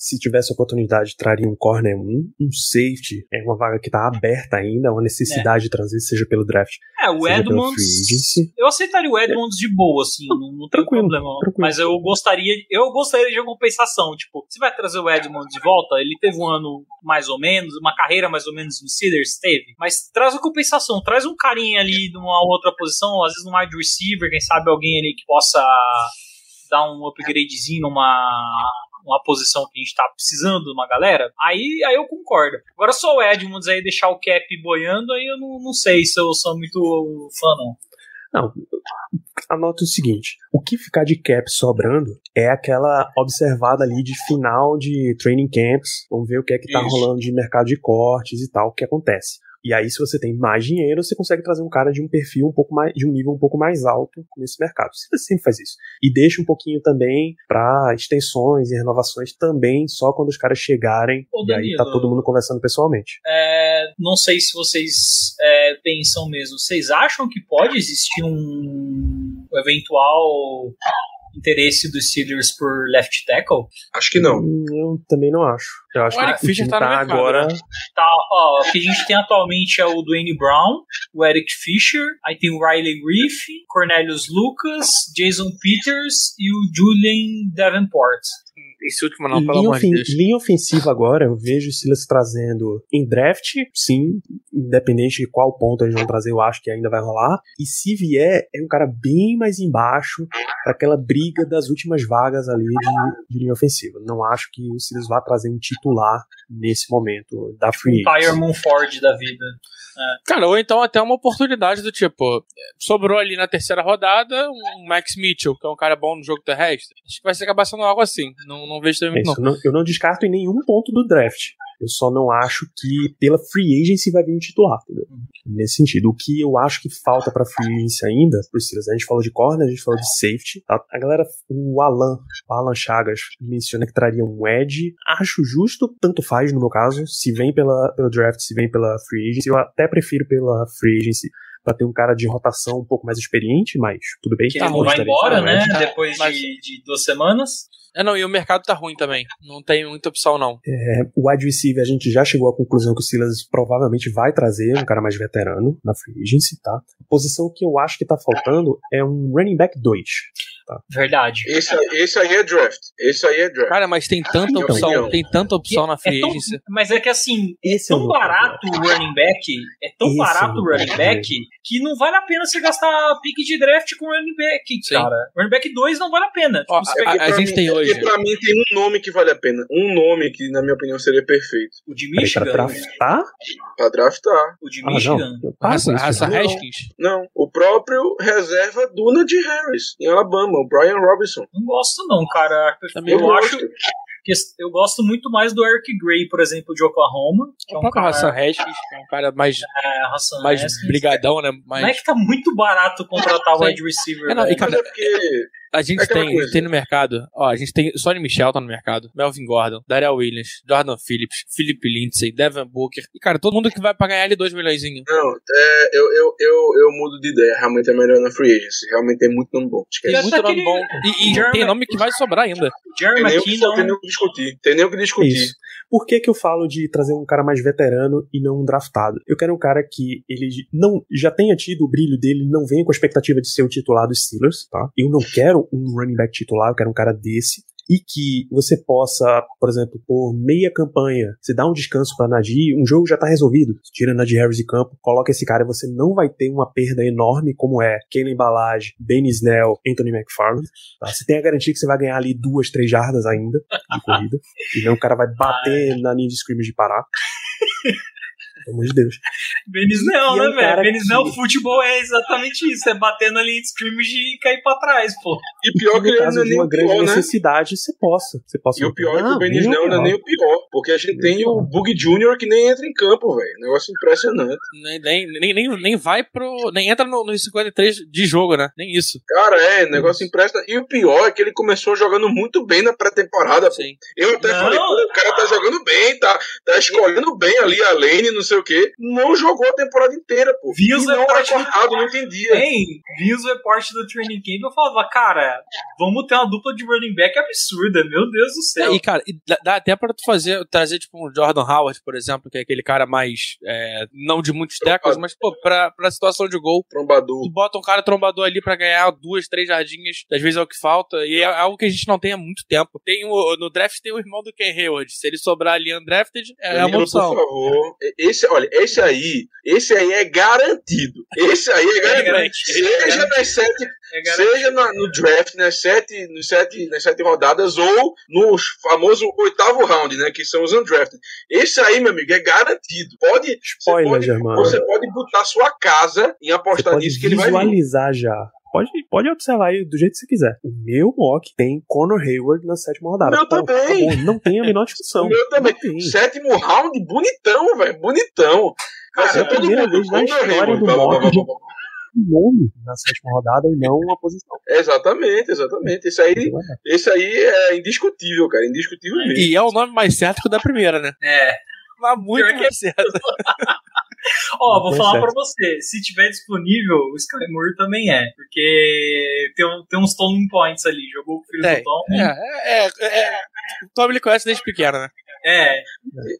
se tivesse oportunidade, traria um corner 1, um safety. É uma vaga que tá aberta ainda, uma necessidade de trazer, seja pelo draft, É, o Edmonds. Eu aceitaria o Edmonds de boa, assim, não, não tem problema. tranquilo. Mas eu gostaria, eu gostaria de uma compensação. Tipo, você vai trazer o Edmonds de volta? Ele teve um ano mais ou menos, uma carreira mais ou menos no Steelers, teve. Mas traz a compensação, traz um carinha ali numa outra posição, às vezes no wide receiver, quem sabe alguém ali que possa dar um upgradezinho numa uma posição que a gente tá precisando de uma galera, aí, aí eu concordo. Agora só o Edmonds aí deixar o cap boiando, aí eu não, não sei se eu sou muito fã, não. Não, anota o seguinte: o que ficar de cap sobrando é aquela observada ali de final de training camps. Vamos ver o que é que tá Isso. rolando de mercado de cortes e tal, o que acontece. E aí, se você tem mais dinheiro, você consegue trazer um cara de um perfil um pouco mais, de um nível um pouco mais alto nesse mercado. Você sempre faz isso. E deixa um pouquinho também para extensões e renovações também, só quando os caras chegarem. Ô, e aí tá Danilo. todo mundo conversando pessoalmente. É, não sei se vocês é, pensam mesmo. Vocês acham que pode existir um eventual interesse dos Steelers por left tackle? Acho que não. Hum, Eu também não acho. Eu acho O Eric que o Fischer tá tá mercado, agora. né? Tá, ó, o que a gente tem atualmente é o Dwayne Brown, o Eric Fisher, aí tem o Riley Griff, Cornelius Lucas, Jason Peters e o Julian Davenport. Esse último não, pelo linha, amor de Deus. linha ofensiva agora, eu vejo o Silas trazendo em draft, sim, independente de qual ponto eles vão trazer, eu acho que ainda vai rolar. E se vier, é um cara bem mais embaixo para aquela briga das últimas vagas ali de, de linha ofensiva. Não acho que o Silas vá trazer um titular nesse momento da free O agency. Tyre Ford da vida. Cara, ou então até uma oportunidade do tipo, sobrou ali na terceira rodada um Max Mitchell, que é um cara bom no jogo terrestre. Acho que vai ser acabar sendo algo assim. Não, não vejo também É não. não. Eu não descarto em nenhum ponto do draft. Eu só não acho que pela free agency vai vir um titular, entendeu? Nesse sentido. O que eu acho que falta pra free agency ainda, pro Steelers, a gente falou de corner, a gente falou de safety, tá? A galera, o Alan, o Alan Chagas menciona que traria um edge. Acho justo, tanto faz no meu caso, se vem pela, pelo draft, se vem pela free agency. Eu até prefiro pela free agency pra ter um cara de rotação um pouco mais experiente, mas tudo bem. Que ele não vai embora, né? Depois Mas- de, de duas semanas. É, não, e o mercado tá ruim também. Não tem muita opção, não. É, o wide receiver, a gente já chegou à conclusão que o Silas provavelmente vai trazer um cara mais veterano na free agency, tá? A posição que eu acho que tá faltando é um running back 2. Verdade. Esse, esse aí é draft. Esse aí é draft. Cara, mas tem tanta Minha opção, opinião. tem tanta opção na É free tão- agency. mas é que assim, Esse é tão barato o running back, é tão Esse é barato o running back que não vale a pena você gastar pique de draft com running back, Sim. cara. Running back 2 não vale a pena. Ó, Tipo, a- a Pra gente tem é hoje- porque pra mim tem um nome que vale a pena. Um nome que, na minha opinião, seria perfeito. o de Peraí, pra Michigan. draftar? Pra draftar. O de Ah, Michigan. não. Para Raça, não. Haskins. Não. O próprio reserva Duna de Harris, em Alabama, o Brian Robinson. Não gosto não, cara. Também eu Eu acho gosto. que eu gosto muito mais do Eric Gray, por exemplo, de Oklahoma, que é O um cara Raça Haskins, que é um cara mais, é, Hassan mais Haskins. brigadão, né? Não é Mais... que tá muito barato contratar Sim. wide receiver. É, não, e cara, é porque A gente É tem, coisa. tem no mercado, ó, a gente tem Sonny Michel tá no mercado, Melvin Gordon, Darrell Williams, Jordan Phillips, Philip Lindsay, Devin Booker. E, cara, todo mundo que vai pra ganhar ali 2 milhões. Não, é, eu, eu, eu, eu mudo de ideia. Realmente é melhor na free agency. Realmente tem muito nome bom. Tem Esquece. Muito nome bom. E, e Jeremy- tem nome que vai sobrar ainda. Jerry Tem nem, o tem nem o que discutir. Tem nem o que discutir. Isso. Por que, que eu falo de trazer um cara mais veterano e não um draftado? Eu quero um cara que ele não já tenha tido o brilho dele, não venha com a expectativa de ser o titular dos Steelers, tá? Eu não quero um running back titular, eu quero um cara desse. E que você possa, por exemplo, por meia campanha, você dá um descanso pra Nadir, um jogo já tá resolvido. Tira Nadir Harris de campo, coloca esse cara, você não vai ter uma perda enorme como é Kalen Balage, Ben Snell, Anthony McFarland. Tá? Você tem a garantia que você vai ganhar ali duas, três jardas ainda de corrida. E não o cara vai bater na linha de scrimmage e parar. Pelo amor de Deus. Benisnel, E é né, um velho? Benisnel que- futebol é exatamente isso: é na linha de scrimmage e cair pra trás, pô. E pior que ele não é nem o grande pior, né? necessidade, você possa. Você possa E o pior é que o Ben nem Snell não é nem o pior. Porque a gente Nem tem o. Bug Jr. que nem entra em campo, velho. Negócio impressionante. Nem, nem, nem, nem, nem vai pro. Nem entra no, no 53 de jogo, né? Nem isso. Cara, é, negócio impressionante. E o pior é que ele começou jogando muito bem na pré-temporada. pô. Eu até Não. falei, pô, o cara tá jogando bem, tá, tá escolhendo bem ali a lane, não sei o quê. Não jogou a temporada inteira, pô. Vi os e não era reportes do- não entendia. Hein, vi os reportes do training camp eu falava, cara, vamos ter uma dupla de running back absurda, meu Deus do céu. E, cara, dá, até pra tu fazer, trazer, tipo, um Jordan Howard, por exemplo, que é aquele cara mais. é, não de muitos tackles, mas, pô, pra, pra situação de gol. Trombador. Tu bota um cara trombador ali pra ganhar duas, três jardinhas, às vezes é o que falta, e é algo que a gente não tem há muito tempo. Tem o, no draft tem o irmão do Ken Hayward, se ele sobrar ali undrafted, é, é uma opção. Por favor. Esse, olha, esse aí, esse aí é garantido. Esse aí é garantido. garantido. Seja nas sete, É seja na- no draft, nas sete, nos sete, nas sete rodadas, ou no famoso oitavo round, né? Que são os undrafted. Esse aí, meu amigo, é garantido. Pode. você Spoiler, pode, Germano. Você pode botar sua casa em Você apostar pode nisso que ele vai visualizar já. Pode, pode observar aí do jeito que você quiser. O meu mock tem Conor Hayward na sétima rodada. Meu também. acabou. Não tem a menor discussão. Meu também. Sétimo round, bonitão, velho. Bonitão. Vai ser é a primeira mundo. vez na história do mock nome na sétima rodada e não uma posição. Exatamente, exatamente. Isso aí, esse aí é indiscutível, cara. Indiscutível mesmo. E é o nome mais certo que o da primeira, né? É. Mas muito Pior certo. Ó, vou Tá falar certo. pra você, se tiver disponível, o Sky Moore também é. Porque tem, um- tem uns Stolen Points ali. Jogou com o filho Tem. do Tom. É, é, é, é. O Tom ele conhece desde pequeno, né? É.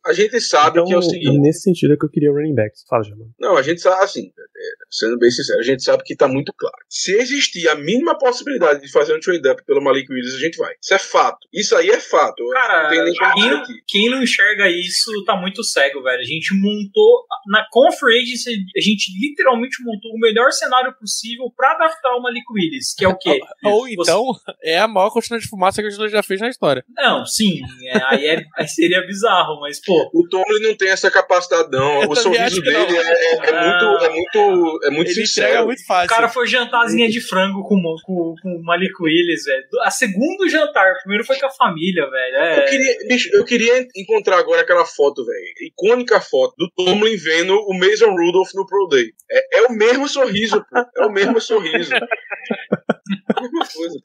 A gente sabe Então, que é o seguinte. nesse sentido é que eu queria running backs. Fala, Germano. Não, a gente sabe, assim, é, sendo bem sincero, a gente sabe que tá muito claro. Se existir a mínima possibilidade de fazer um trade-up pelo Malik Willis, a gente vai. Isso é fato. Isso aí é fato. Cara, quem, quem não enxerga isso tá muito cego, velho. A gente montou, na Conference Agency, a gente literalmente montou o melhor cenário possível pra adaptar o Malik Willis, que é o quê? Ou Você- então é a maior cortina de fumaça que a gente já fez na história. Não, sim, é, aí, é- aí seria bizarro, mas, pô, O Tomlin não tem essa capacidade, não. Eu o sorriso dele é, é- é Ah. muito, é muito, é muito ele sincero. entrega muito o fácil. cara foi jantarzinha de frango com, o- com, com o Malik Willis, velho. A segundo jantar, o primeiro foi com a família, velho. Eu É, queria, bicho, eu queria encontrar agora aquela foto, velho. Icônica foto do Tomlin vendo o Mason Rudolph no Pro Day. É, é o mesmo sorriso, pô. É o mesmo sorriso. É a mesma coisa.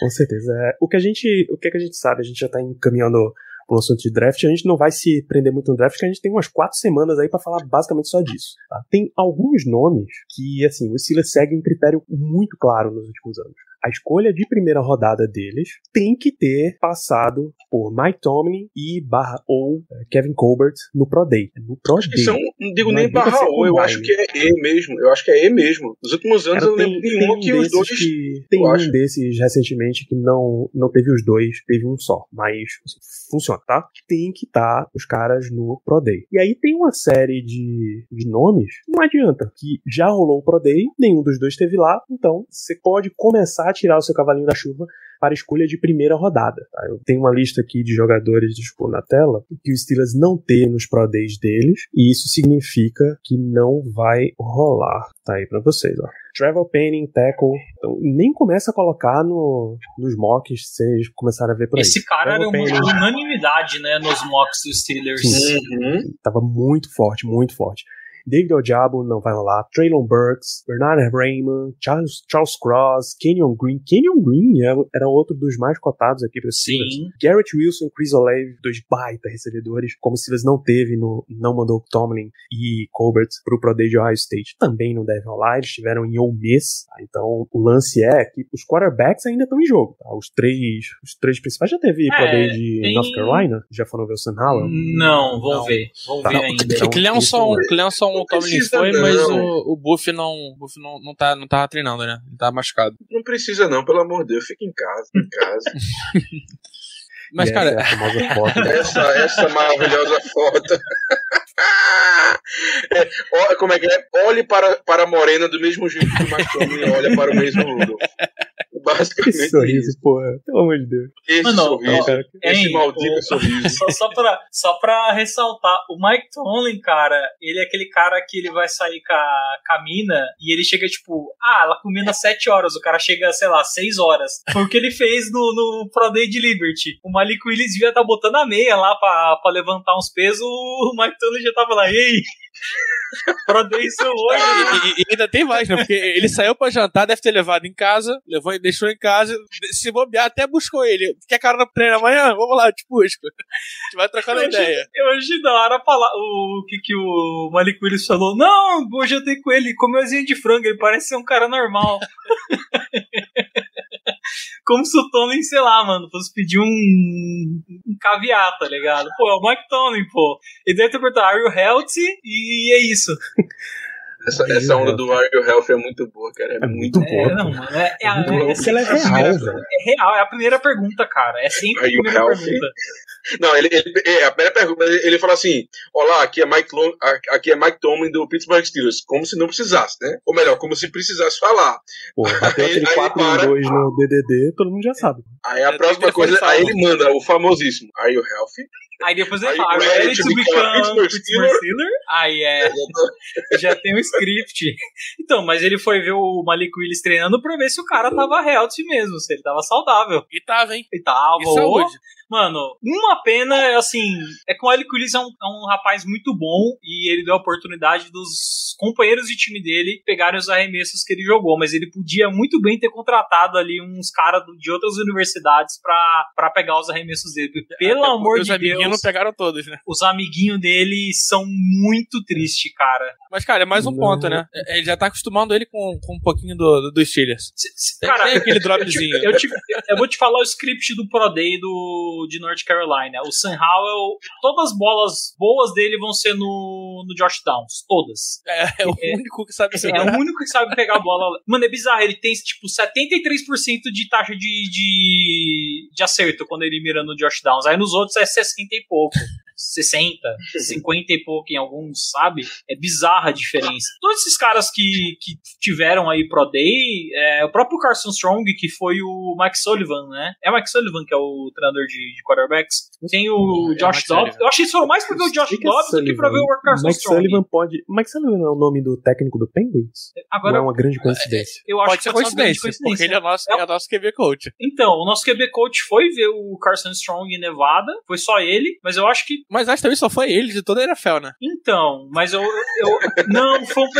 Com certeza. É, o que a gente, o que, é que a gente sabe, a gente já tá encaminhando pro assunto de draft, a gente não vai se prender muito no draft, porque a gente tem umas quatro semanas aí pra falar basicamente só disso. tá? Tem alguns nomes que, assim, o Steelers segue um critério muito claro nos últimos anos. A escolha de primeira rodada deles tem que ter passado por Mike Tomlin e barra ou eh, Kevin Colbert no Pro Day. No Pro Acho que Day. são, não digo Não nem barra ser ou, eu acho que é E mesmo. Eu acho que é E mesmo. Nos últimos anos Cara, eu não lembro nenhuma que os dois. que- tem um acho. desses recentemente que não, não teve os dois, teve um só. Mas assim, funciona, tá? Tem que estar os caras no Pro Day. E aí tem uma série de, de nomes, não adianta, que já rolou o Pro Day, nenhum dos dois esteve lá, então você pode começar a tirar o seu cavalinho da chuva para escolha de primeira rodada. tá? Eu tenho uma lista aqui de jogadores tipo, na tela que os Steelers não tem nos Pro Days deles, e isso significa que não vai rolar. Tá aí pra vocês, ó. Trevor Penning, tackle. Então, nem começa a colocar no, nos mocks, vocês começarem a ver por aí. esse cara era Trevor uma Penning unanimidade, né, nos mocks dos Steelers. Sim. Uhum. tava muito forte, muito forte. David Ojabo não vai rolar. Traylon Burks, Bernard Raymond, Charles, Charles Cross, Kenyon Green. Kenyon Green era, era outro dos mais cotados aqui para Steelers. Sim. Garrett Wilson, Chris Olave, dois baita recebedores, como o Steelers não teve, no, não mandou Tomlin e Colbert pro Pro Day de Ohio State, também não deve rolar, eles estiveram em Ole Miss, tá? então o lance é que os quarterbacks ainda estão em jogo, tá? os três os três principais, já teve Pro É, Day de tem- North Carolina? Já foram ver o Sam Howell? Não, vamos Não. ver. Vamos Tá. ver ainda. Então, Clemson, isso- Clemson o Tomlin precisa foi, não. mas o, o Buff não, Buff não, não, tá, não tava treinando, né? Ele tava machucado. Não precisa, não, pelo amor de Deus. Fica em casa, em casa. Mas, cara, essa é foto. né? essa, essa maravilhosa foto. É, ó, como é que é? Olhe para, para a morena do mesmo jeito que o Tomlin olha para o mesmo Rudolph. Basicamente Esse isso. sorriso, porra, pelo amor de Deus. Esse Mano, sorriso. cara, esse Hein, maldito o- sorriso. Só, só, pra, só pra ressaltar, o Mike Tomlin, cara, ele é aquele cara que ele vai sair com a, com a mina e ele chega tipo, ah, ela combina 7 horas, o cara chega, sei lá, 6 horas. Foi o que ele fez no, no Pro Day de Liberty. O Malik Willis devia estar botando a meia lá pra, pra levantar uns pesos, o Mike Tomlin já tava lá, ei, Pro Day seu hoje, né? E, e ainda tem mais, né? Porque ele saiu pra jantar, deve ter levado em casa, levou e deixou em casa. Se bobear, até buscou ele. Quer cara no treino amanhã? Vamos lá, eu te busco. A gente vai trocando Eu ideia. eu achei da hora falar o que, que o Malik Willis falou. Não, hoje eu tenho com ele, comeu asinha de frango, ele parece ser um cara normal. Como se o Tony, sei lá, mano, fosse pedir um, um caviar, tá ligado? Pô, é o Mike Tony, pô. Ele deve ter perguntado, are you healthy? E é isso. Essa, essa onda do Are You Health é muito boa, cara. É, É muito muito É, boa. não, mano, é, é, é, Muito é, ela é a real, é real, é a primeira pergunta, cara. É sempre a Are you primeira healthy? pergunta. Não, ele, ele- é, a primeira pergunta, ele, fala assim: Olá, aqui é, Mike Long, aqui é Mike Tomlin do Pittsburgh Steelers. Como se não precisasse, né? Ou melhor, como se precisasse falar. Pô, Aí- aquele aí 4 para. em 2 no DDD, todo mundo já sabe. Aí a É, próxima coisa, aí ele manda o famosíssimo: Are you healthy? Aí depois ele fala, ready to become Pittsburgh Steeler? Aí é, já tem um script. Então, mas ele foi ver o Malik Willis treinando pra ver se o cara tava healthy mesmo, se ele tava saudável. E tava, hein? Ele tava, E saúde. Mano, uma pena, é assim, é que o Alec Willis é um, é um rapaz muito bom e ele deu a oportunidade dos companheiros de time dele pegarem os arremessos que ele jogou, mas ele podia muito bem ter contratado ali uns caras de outras universidades pra, pra pegar os arremessos dele. Porque, pelo Até amor os de amiguinhos Deus, não pegaram todos, né? os amiguinhos dele são muito tristes, cara. Mas, cara, é mais um ponto, né? Ele já tá acostumando ele com, com um pouquinho do, do, dos Steelers. Se- se- Tem, Cara, tem aquele dropzinho. Eu, te- eu vou te falar o script do Pro Day do, de North Carolina. O Sam Howell, todas as bolas boas dele vão ser no, no Josh Downs. Todas. É, é o É- único que sabe É segurar. o único que sabe pegar a bola. Mano, é bizarro. Ele tem, tipo, 73% de taxa de, de, de acerto quando ele mira no Josh Downs. Aí nos outros é 60 e pouco. 60, 50 e pouco em alguns, sabe? É bizarra a diferença. Todos esses caras que, que tiveram aí Pro Day, é, o próprio Carson Strong, que foi o Mike Sullivan, né? É o Mike Sullivan que é o treinador de, de quarterbacks. Tem o É, Josh Mike Dobbs. Sullivan. Eu achei que foram mais pra ver o Josh é Dobbs do que pra ver o Carson Mike Strong. Sullivan pode. Mike Sullivan é o nome do técnico do Penguins? Agora, Não é uma grande coincidência. eu acho Pode ser que pode uma grande coincidência, porque ele é nosso, é nosso QB coach. Então, o nosso QB coach foi ver o Carson Strong em Nevada, foi só ele, mas eu acho que. Mas acho que também só foi ele de toda a NFL, né? Então, mas eu. eu não, foi um,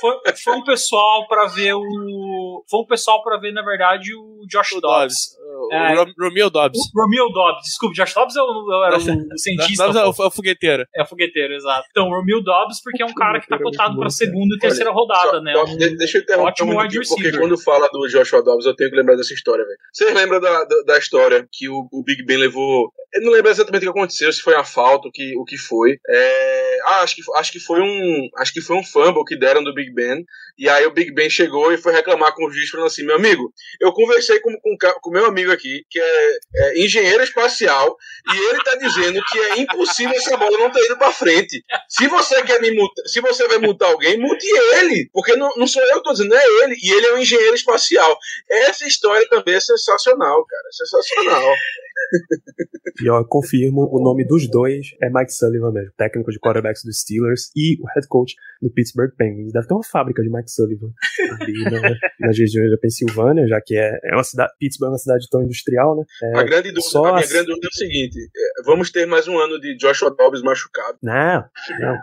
foi, foi um pessoal pra ver o. Foi um pessoal pra ver, na verdade, o Josh O Dobbs. O É. Rom- Romeo Dobbs. O Romeo Dobbs, desculpa, Josh Dobbs é o- eu era o, o cientista. Dobbs é o, é o fogueteiro. É o fogueteiro, exato. Então, o Romeo Dobbs, porque é um cara que tá é cotado pra segunda e terceira rodada, Só- né? só- Um- de- deixa eu interromper ótimo um minutinho, porque quando fala do Joshua Dobbs, eu tenho que lembrar dessa história, velho. Vocês lembram da, da, da história que o, o Big Ben levou. Eu não lembro exatamente o que aconteceu, se foi uma falta, o que, o que foi. É, ah, acho que, acho que foi um. Acho que foi um fumble que deram do Big Ben. E aí o Big Ben chegou e foi reclamar com o juiz, falando assim: meu amigo, eu conversei com o com, com meu amigo aqui, que é, é engenheiro espacial, e ele tá dizendo que é impossível essa bola não ter ido pra frente. Se você quer me multar, se você vai multar alguém, multe ele. Porque não, não sou eu que tô dizendo, é ele. E ele é um engenheiro espacial. Essa história também é sensacional, cara. Sensacional. E ó, eu confirmo, o nome dos dois é Mike Sullivan mesmo, técnico de quarterbacks dos Steelers e o head coach do Pittsburgh Penguins. Deve ter uma fábrica de Mike Sullivan ali na, nas regiões da Pensilvânia, já que é, é uma cidade, Pittsburgh é uma cidade tão industrial, né? É, a grande dúvida, só a minha as- grande dúvida é o seguinte: é, vamos ter mais um ano de Joshua Dobbs machucado. Não, não.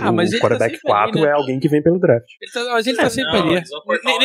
Ah, mas o tá quarterback ali, 4 né? é alguém que vem pelo draft. Ele tá, mas ele tá É, sempre não, ali.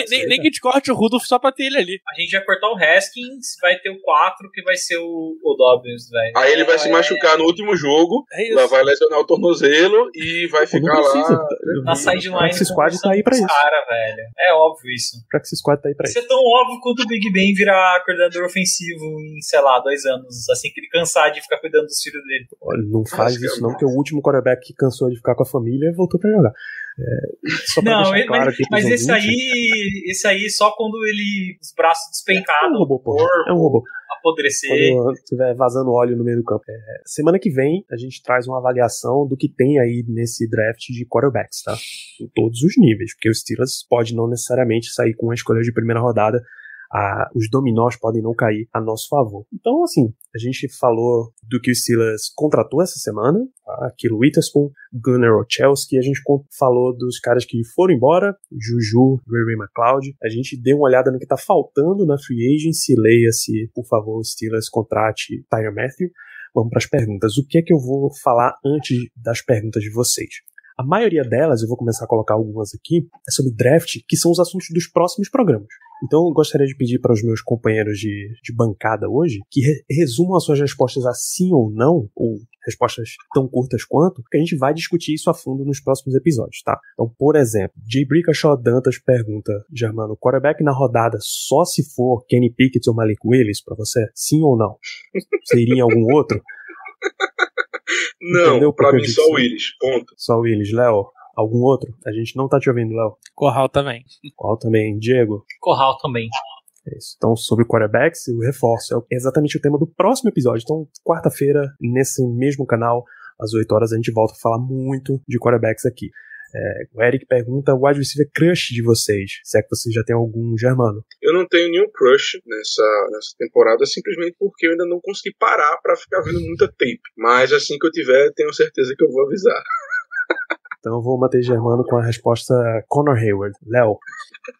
Nem, nem, que te corte o Rudolph só pra ter ele ali. A gente vai cortar o Haskins, vai ter o 4, que vai ser o, o Dobbins, velho. Aí ele vai se É, machucar no último jogo, É isso. lá vai lesionar o tornozelo e vai ficar precisa. lá. Na O sideline. Practice Squad tá aí pra isso. Cara, velho. É óbvio isso. O Practice Squad tá aí pra Isso isso. é tão óbvio quanto o Big Ben virar coordenador ofensivo em, sei lá, dois anos. Assim que ele cansar de ficar cuidando dos filhos dele. Olha, não faz Acho que isso é não, porque o último quarterback que cansou de ficar com a família voltou pra jogar. É, Não, ele- claro mas, mas esse aí. Esse aí só quando ele. Os braços é um despencados, robô, corpo, É um robô. apodrecer. Quando estiver vazando óleo no meio do campo. É, semana que vem a gente traz uma avaliação do que tem aí nesse draft de quarterbacks, tá? Em todos os níveis, porque o Steelers pode não necessariamente sair com uma escolha de primeira rodada. A- os dominós podem não cair a nosso favor. Então, assim, a gente falou do que o Steelers contratou essa semana, tá? Kilo Witherspoon, Gunnar Ochelski, a gente falou dos caras que foram embora, Juju, Ray McLeod, a gente deu uma olhada no que tá faltando na free agency, leia-se, por favor, o contrate Tyler Matthew. Vamos para as perguntas. O que é que eu vou falar antes das perguntas de vocês? A maioria delas, eu vou começar a colocar algumas aqui, é sobre draft, que são os assuntos dos próximos programas. Então, eu gostaria de pedir para os meus companheiros de, de bancada hoje que re- resumam as suas respostas a sim ou não, ou respostas tão curtas quanto, que a gente vai discutir isso a fundo nos próximos episódios, tá? Então, por exemplo, J. Brickashaw Dantas pergunta, Germano, quarterback na rodada só se for Kenny Pickett ou Malik Willis para você? Sim ou não? Em algum outro? Não, Entendeu pra mim só o Willis. Ponto. Só Willis, Léo? Algum outro? A gente não tá te ouvindo, Léo. Corral também. Qual também? Diego? Corral também. É isso. Então, sobre quarterbacks, o reforço é exatamente o tema do próximo episódio. Então, quarta-feira, nesse mesmo canal, às 8 horas, a gente volta a falar muito de quarterbacks aqui. É, o Eric pergunta o wide receiver crush de vocês. Se é que vocês já tem algum germano. Eu não tenho nenhum crush nessa, nessa temporada, simplesmente porque eu ainda não consegui parar pra ficar vendo muita tape. Mas assim que eu tiver, tenho certeza que eu vou avisar. Então eu vou manter Germano com a resposta Connor Hayward. Léo.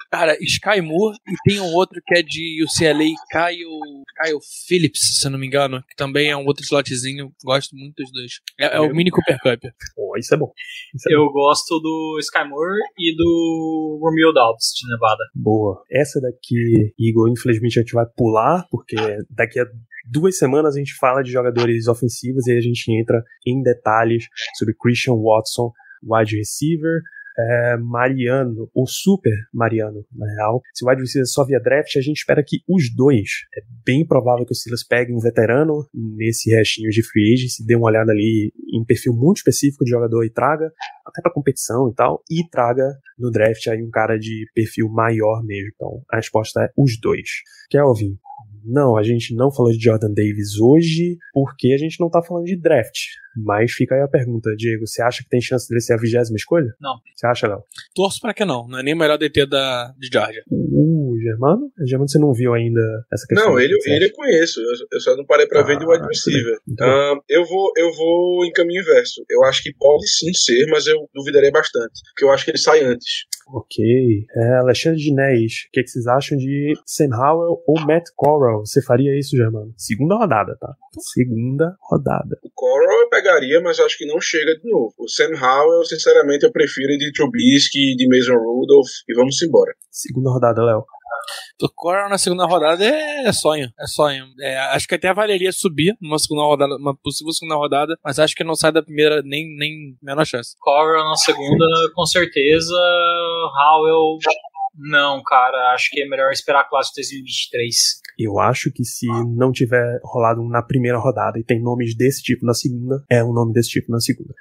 Cara, Sky Moore e tem um outro que é de UCLA, Kyle, Kyle Phillips, se eu não me engano, que também é um outro slotzinho. Gosto muito dos dois. É, é o Mini Cooper Cup. Oh, isso é bom. Isso é Eu bom. gosto do Sky Moore e do Romeo Dobbs de Nevada. Boa. Essa daqui, Igor, infelizmente a gente vai pular, porque daqui a duas semanas a gente fala de jogadores ofensivos e aí a gente entra em detalhes sobre Christian Watson, wide receiver, é, Mariano, ou Super Mariano, na real. Se o wide receiver só via draft, a gente espera que os dois. É bem provável que o Silas pegue um veterano nesse restinho de free agency, dê uma olhada ali em perfil muito específico de jogador e traga, até pra competição e tal, e traga no draft aí um cara de perfil maior mesmo. Então, a resposta é os dois. Kelvin, não, a gente não falou de Jordan Davis hoje porque a gente não tá falando de draft. Mas fica aí a pergunta, Diego, você acha que tem chance dele ser a vigésima escolha? Não. Você acha, Léo? Torço pra que não. Não é nem o melhor DT da, de Georgia. Uh, Germano? Germano, você não viu ainda essa questão? Não, ele, ele eu conheço, eu, só não parei pra Ah, ver de wide receiver. bem. Ah, eu, vou, eu vou em caminho inverso. Eu acho que pode sim ser, mas eu duvidarei bastante. Porque eu acho que ele sai antes. Ok. É, Alexandre Dinés, o que, que vocês acham de Sam Howell ou Matt Corral? Você faria isso, Germano? Segunda rodada, tá? Segunda rodada. O Coral eu pegaria, mas acho que não chega de novo. O Sam Howell, sinceramente, eu prefiro de Trubisky, de Mason Rudolph, e vamos embora. Segunda rodada, Léo. O Coral na segunda rodada é, é sonho. É sonho. É, acho que até valeria subir numa segunda rodada, uma possível segunda rodada, mas acho que não sai da primeira nem, nem menor chance. Coral na segunda, com certeza. Howell, não, cara. Acho que é melhor esperar a classe de 2023. Eu acho que se não tiver rolado na primeira rodada e tem nomes desse tipo na segunda, é um nome desse tipo na segunda.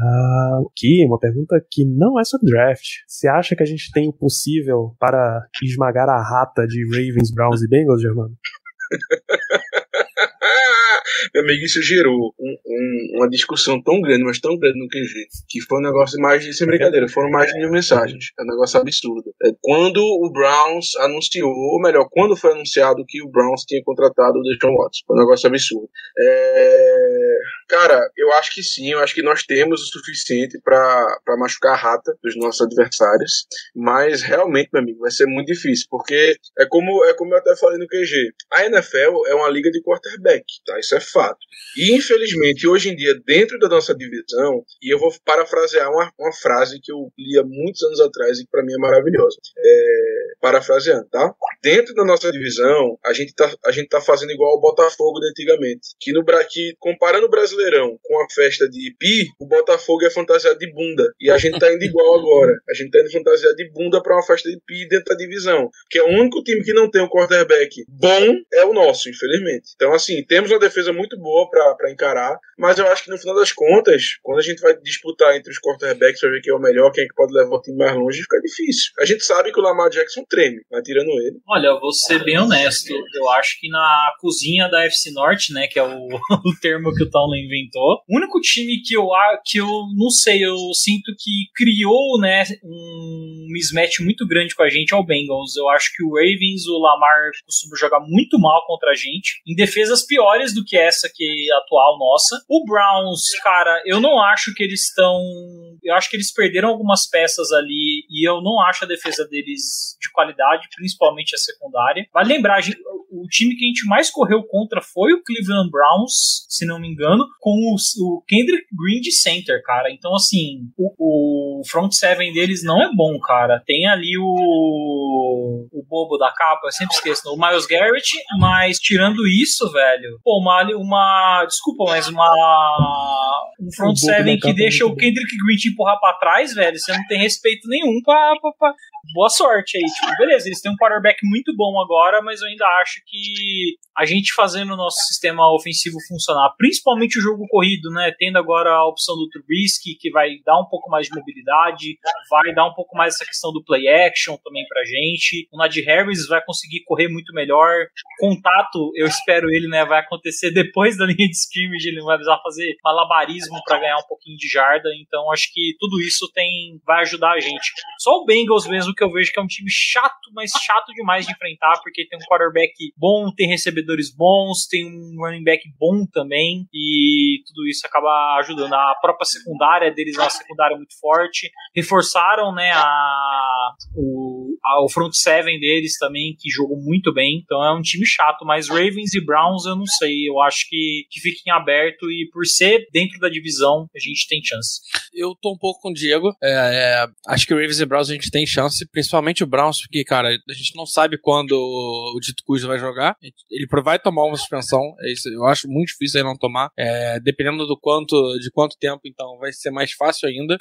Ah, aqui, uma pergunta que não é sobre draft. Você acha que a gente tem o possível para esmagar a rata de Ravens, Browns e Bengals, Germano? Meu amigo, isso gerou um- um- uma discussão tão grande, mas tão grande no QG, que foi um negócio mais de, sem brincadeira, foram mais de mil mensagens. É um negócio absurdo. É, quando o Browns anunciou, ou melhor, quando foi anunciado que o Browns tinha contratado o Deshaun Watson. Foi um negócio absurdo. É, Cara, eu acho que sim, eu acho que nós temos o suficiente pra machucar a rata dos nossos adversários, mas realmente, meu amigo, vai ser muito difícil, porque é como, é como eu até falei no QG, a NFL é uma liga de quarterback, tá? Isso é fato. E infelizmente, hoje em dia, dentro da nossa divisão, e eu vou parafrasear uma, uma frase que eu li há muitos anos atrás e que pra mim é maravilhosa. É, parafraseando, tá? Dentro da nossa divisão, a gente tá, a gente tá fazendo igual o Botafogo de antigamente. Que no que, comparando o Brasileirão com a festa de Pi, o Botafogo é fantasiado de bunda. E a gente tá indo igual agora. A gente tá indo fantasiado de bunda pra uma festa de Pi dentro da divisão. Que é o único time que não tem um quarterback bom é o nosso, infelizmente. Então, assim, temos uma defesa muito boa pra encarar, mas eu acho que no final das contas, quando a gente vai disputar entre os quarterbacks pra ver quem é o melhor, quem é que pode levar o time mais longe, fica difícil. A gente sabe que o Lamar Jackson treme, mas tirando ele. Olha, eu vou ser bem honesto. Eu acho que na cozinha da FC Norte, né, que é o, o termo que o Tomlin inventou, o único time que eu que eu não sei, eu sinto que criou, né, um mismatch muito grande com a gente é o Bengals. Eu acho que o Ravens, o Lamar costuma jogar muito mal contra a gente, em defesas piores do que essa que é atual nossa. O Browns, cara, eu não acho que eles estão, eu acho que eles perderam algumas peças ali e eu não acho a defesa deles de qualidade, principalmente a secundária. Vale lembrar, gente- o time que a gente mais correu contra foi o Cleveland Browns, se não me engano, com o, o Kendrick Green de center, cara. Então, assim, o, o front seven deles não é bom, cara. Tem ali o, o bobo da capa, eu sempre esqueço, o Miles Garrett, mas tirando isso, velho, pô, uma, uma desculpa, mas uma um front seven que é deixa o Kendrick Green te empurrar pra trás, velho, você não tem respeito nenhum pra, pra, pra- boa sorte aí. Tipo, beleza, eles têm um quarterback muito bom agora, mas eu ainda acho que a gente fazendo o nosso sistema ofensivo funcionar, principalmente o jogo corrido, né? Tendo agora a opção do Trubisky, que vai dar um pouco mais de mobilidade, vai dar um pouco mais essa questão do play action também pra gente. O Najee Harris vai conseguir correr muito melhor. Contato, eu espero ele, né? Vai acontecer depois da linha de scrimmage, ele não vai precisar fazer malabarismo para ganhar um pouquinho de jarda. Então acho que tudo isso tem vai ajudar a gente. Só o Bengals mesmo que eu vejo que é um time chato, mas chato demais de enfrentar, porque tem um quarterback bom, tem recebedores bons, tem um running back bom também, e tudo isso acaba ajudando. A própria secundária deles é uma secundária muito forte. Reforçaram, né, a, o, a, o front seven deles também, que jogou muito bem. Então é um time chato, mas Ravens e Browns eu não sei. Eu acho que, que fica em aberto e por ser dentro da divisão, a gente tem chance. Eu tô um pouco com o Diego. É, é, acho que Ravens e Browns a gente tem chance, principalmente o Browns, porque, cara, a gente não sabe quando o Dito Cujo vai jogar. Ele vai tomar uma suspensão. É eu acho muito difícil ele não tomar. É, dependendo do quanto, de quanto tempo, então, vai ser mais fácil ainda.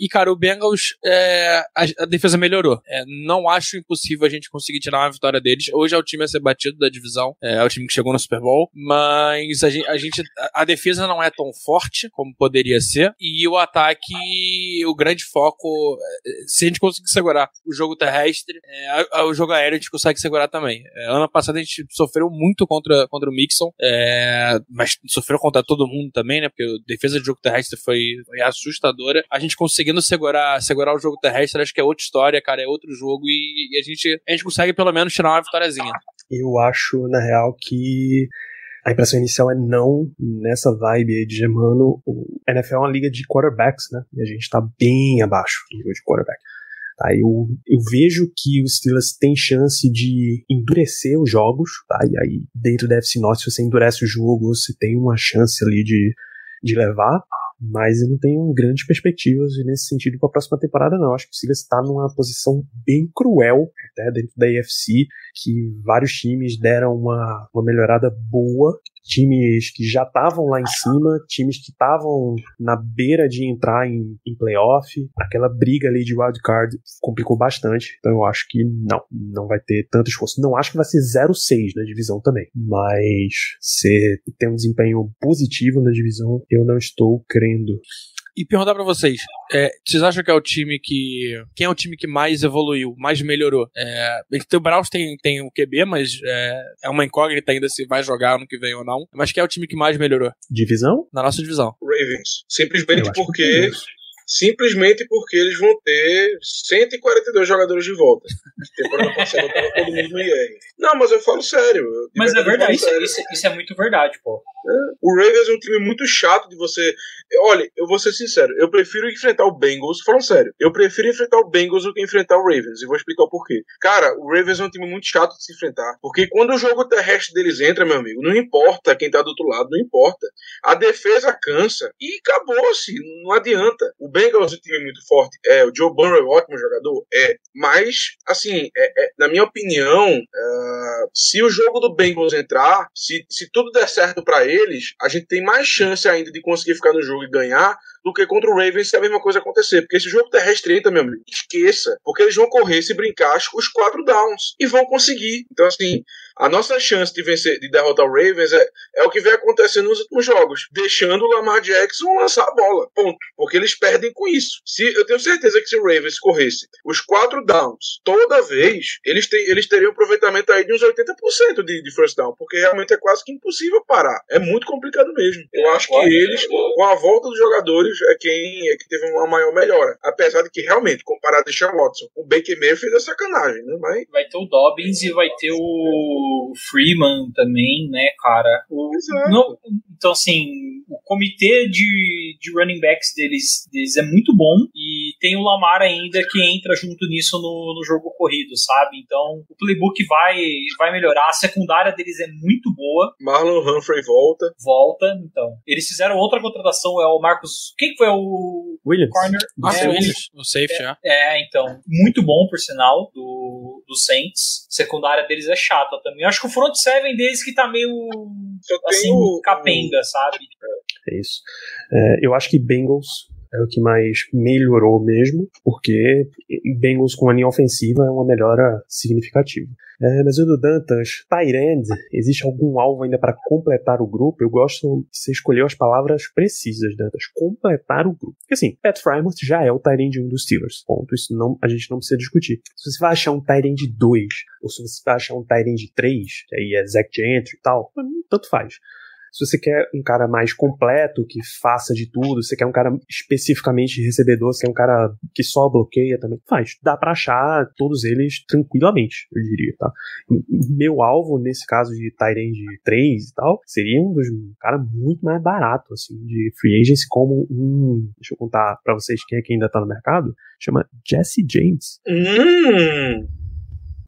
E, cara, o Bengals, é, a, a, defesa melhorou. É, não acho impossível a gente conseguir tirar uma vitória deles. Hoje é o time a ser batido da divisão. É, é o time que chegou no Super Bowl. Mas a gente, a, gente, a defesa não é tão forte como poderia ser. E o ataque, o grande foco, é, se a gente conseguir segurar o jogo terrestre, é, o jogo aéreo a gente consegue segurar também. É, ano passado a gente sofreu muito contra, contra o Mixon, mas sofreu contra todo mundo também, né? Porque a defesa de jogo terrestre foi, foi assustadora. A gente conseguindo segurar, segurar o jogo terrestre, acho que é outra história, cara, é outro jogo e, e a, gente, a gente consegue pelo menos tirar uma vitóriazinha. Eu acho, na real, que a impressão inicial é não nessa vibe aí de Germano. O NFL é uma liga de quarterbacks, né? E a gente tá bem abaixo do nível de quarterback. Tá, eu, eu vejo que os Steelers têm chance de endurecer os jogos, tá? E aí, dentro da FC se você endurece o jogo, você tem uma chance ali de, de levar mas eu não tenho grandes perspectivas nesse sentido para a próxima temporada, não. Acho que o Steelers está numa posição bem cruel, até dentro da AFC, que vários times deram uma, uma melhorada boa times que já estavam lá em cima, times que estavam na beira de entrar em, em playoff. Aquela briga ali de wildcard complicou bastante. Então eu acho que não, não vai ter tanto esforço. Não acho que vai ser 0-6 na divisão também. Mas se tem um desempenho positivo na divisão, eu não estou crendo e perguntar para vocês, é, vocês acham que é o time que. Quem é o time que mais evoluiu, mais melhorou? É, o Browns tem, tem o QB, mas é, é uma incógnita ainda se vai jogar ano que vem ou não. Mas quem é o time que mais melhorou? Divisão? Na nossa divisão. Ravens. Simplesmente porque simplesmente porque eles vão ter 142 jogadores de volta. Temporada passada tava todo mundo no IR. Não, mas eu falo sério. Mas é verdade, isso, isso, isso, é muito verdade, pô. É. O Ravens é um time muito chato de você. Olha, eu vou ser sincero, eu prefiro enfrentar o Bengals, falando sério, eu prefiro enfrentar o Bengals do que enfrentar o Ravens, e vou explicar o porquê. Cara, o Ravens é um time muito chato de se enfrentar, porque quando o jogo terrestre deles entra, meu amigo, não importa quem tá do outro lado, não importa. A defesa cansa e acabou-se, não adianta. O Bengals é um time muito forte, é, o Joe Burrow é um ótimo jogador, é, mas, assim, é, é, na minha opinião, uh, se o jogo do Bengals entrar, se, se tudo der certo para eles, a gente tem mais chance ainda de conseguir ficar no jogo e ganhar do que contra o Ravens se a mesma coisa acontecer. Porque esse jogo terrestre entra, meu amigo, esqueça. Porque eles vão correr, se brincar, os quatro downs. E vão conseguir. Então, assim, a nossa chance de vencer, de derrotar o Ravens é, é o que vem acontecendo nos últimos jogos. Deixando o Lamar Jackson lançar a bola. Ponto. Porque eles perdem com isso. Se, eu tenho certeza que se o Ravens corresse os quatro downs toda vez, eles, te, eles teriam um aproveitamento aí de uns 80% de, de first down. Porque realmente é quase que impossível parar. É muito complicado mesmo. Eu acho que eles, com a volta dos jogadores, é quem, é que teve uma maior melhora. Apesar de que, realmente, comparado a Sean Watson, o Baker Mayfield é sacanagem, né? Mas... Vai ter o Dobbins e vai ter o Freeman também, né, cara? O, não, então, assim, o comitê de, de running backs deles, deles é muito bom e tem o Lamar ainda que entra junto nisso no, no jogo corrido, sabe? Então, o playbook vai, vai melhorar. A secundária deles é muito boa. Marlon Humphrey volta. Volta, então. Eles fizeram outra contratação, é o Marcos quem foi o Williams. corner? Nossa, é, Williams, o safety, é, é, então. Muito bom, por sinal, do, do Saints. A secundária deles é chata também. Eu acho que o front seven deles que tá meio assim, o, capenga, o... sabe? É isso. É, eu acho que Bengals é o que mais melhorou mesmo, porque Bengals com a linha ofensiva é uma melhora significativa. É, mas o do Dantas, Tyrande, existe algum alvo ainda para completar o grupo? Eu gosto que você escolheu as palavras precisas, Dantas. Completar o grupo. Porque assim, Pat Frymouth já é o Tyrande 1 dos Steelers. Ponto. Isso não, a gente não precisa discutir. Se você vai achar um Tyrande 2, ou se você vai achar um Tyrande 3, que aí é Zach Gentry e tal, tanto faz. Se você quer um cara mais completo, que faça de tudo, se você quer um cara especificamente recebedor, se quer um cara que só bloqueia também, faz. Dá para achar todos eles tranquilamente, eu diria, tá? Meu alvo, nesse caso de Tyrande 3 e tal, seria um dos um cara muito mais barato, assim, de free agency, como um. Deixa eu contar para vocês quem é que ainda tá no mercado. Chama Jesse James. Hum.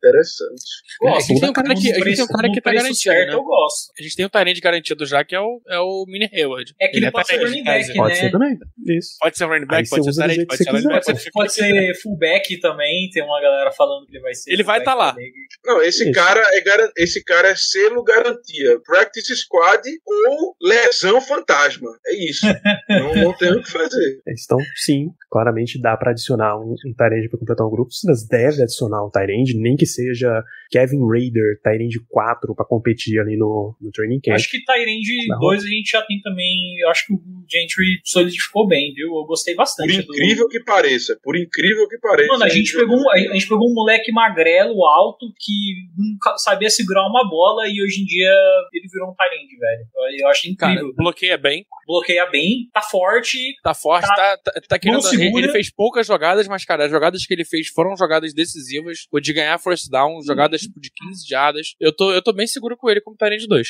Interessante. É, a gente tem um cara que, a gente tem um cara que tá garantido. certo, né? eu gosto. A gente tem um Tyrande garantido já, que é o, é o Mini Hayward. É que ele, é pode ser running back. Pode né? ser também. Isso. Pode ser running Aí back, você pode ser pode running back, pode ser Pode ser fullback também, tem uma galera falando que ele vai ser. Ele vai fullback tá lá. também. Não, esse Isso. cara é esse cara é selo garantia. Practice squad ou lesão fantasma. É isso. não, não tem o que fazer. Então, sim, claramente dá pra adicionar um, um Tyrande pra completar um grupo. Steelers deve adicionar um Tyrande, nem que seja Kevin Raider, Tyrande 4 pra competir ali no, no training camp. Acho que Tyrande Na 2 a gente já tem também. Acho que o Gentry solidificou bem, viu? Eu gostei Por bastante do. incrível que pareça. Por incrível que pareça. Mano, a gente, pegou um, a gente pegou um moleque magrelo, alto, que nunca sabia segurar uma bola e hoje em dia ele virou um Tyrande, velho. Eu- acho Cara, incrível. bloqueia bem, Bloqueia bem, tá forte. tá forte, Tá- tá, tá, tá querendo. Ele, ele fez poucas jogadas, mas, cara, as jogadas que ele fez foram jogadas decisivas. O de ganhar first down, jogadas tipo, de 15 jardas. Eu tô, eu tô bem seguro com ele como Tyrande 2.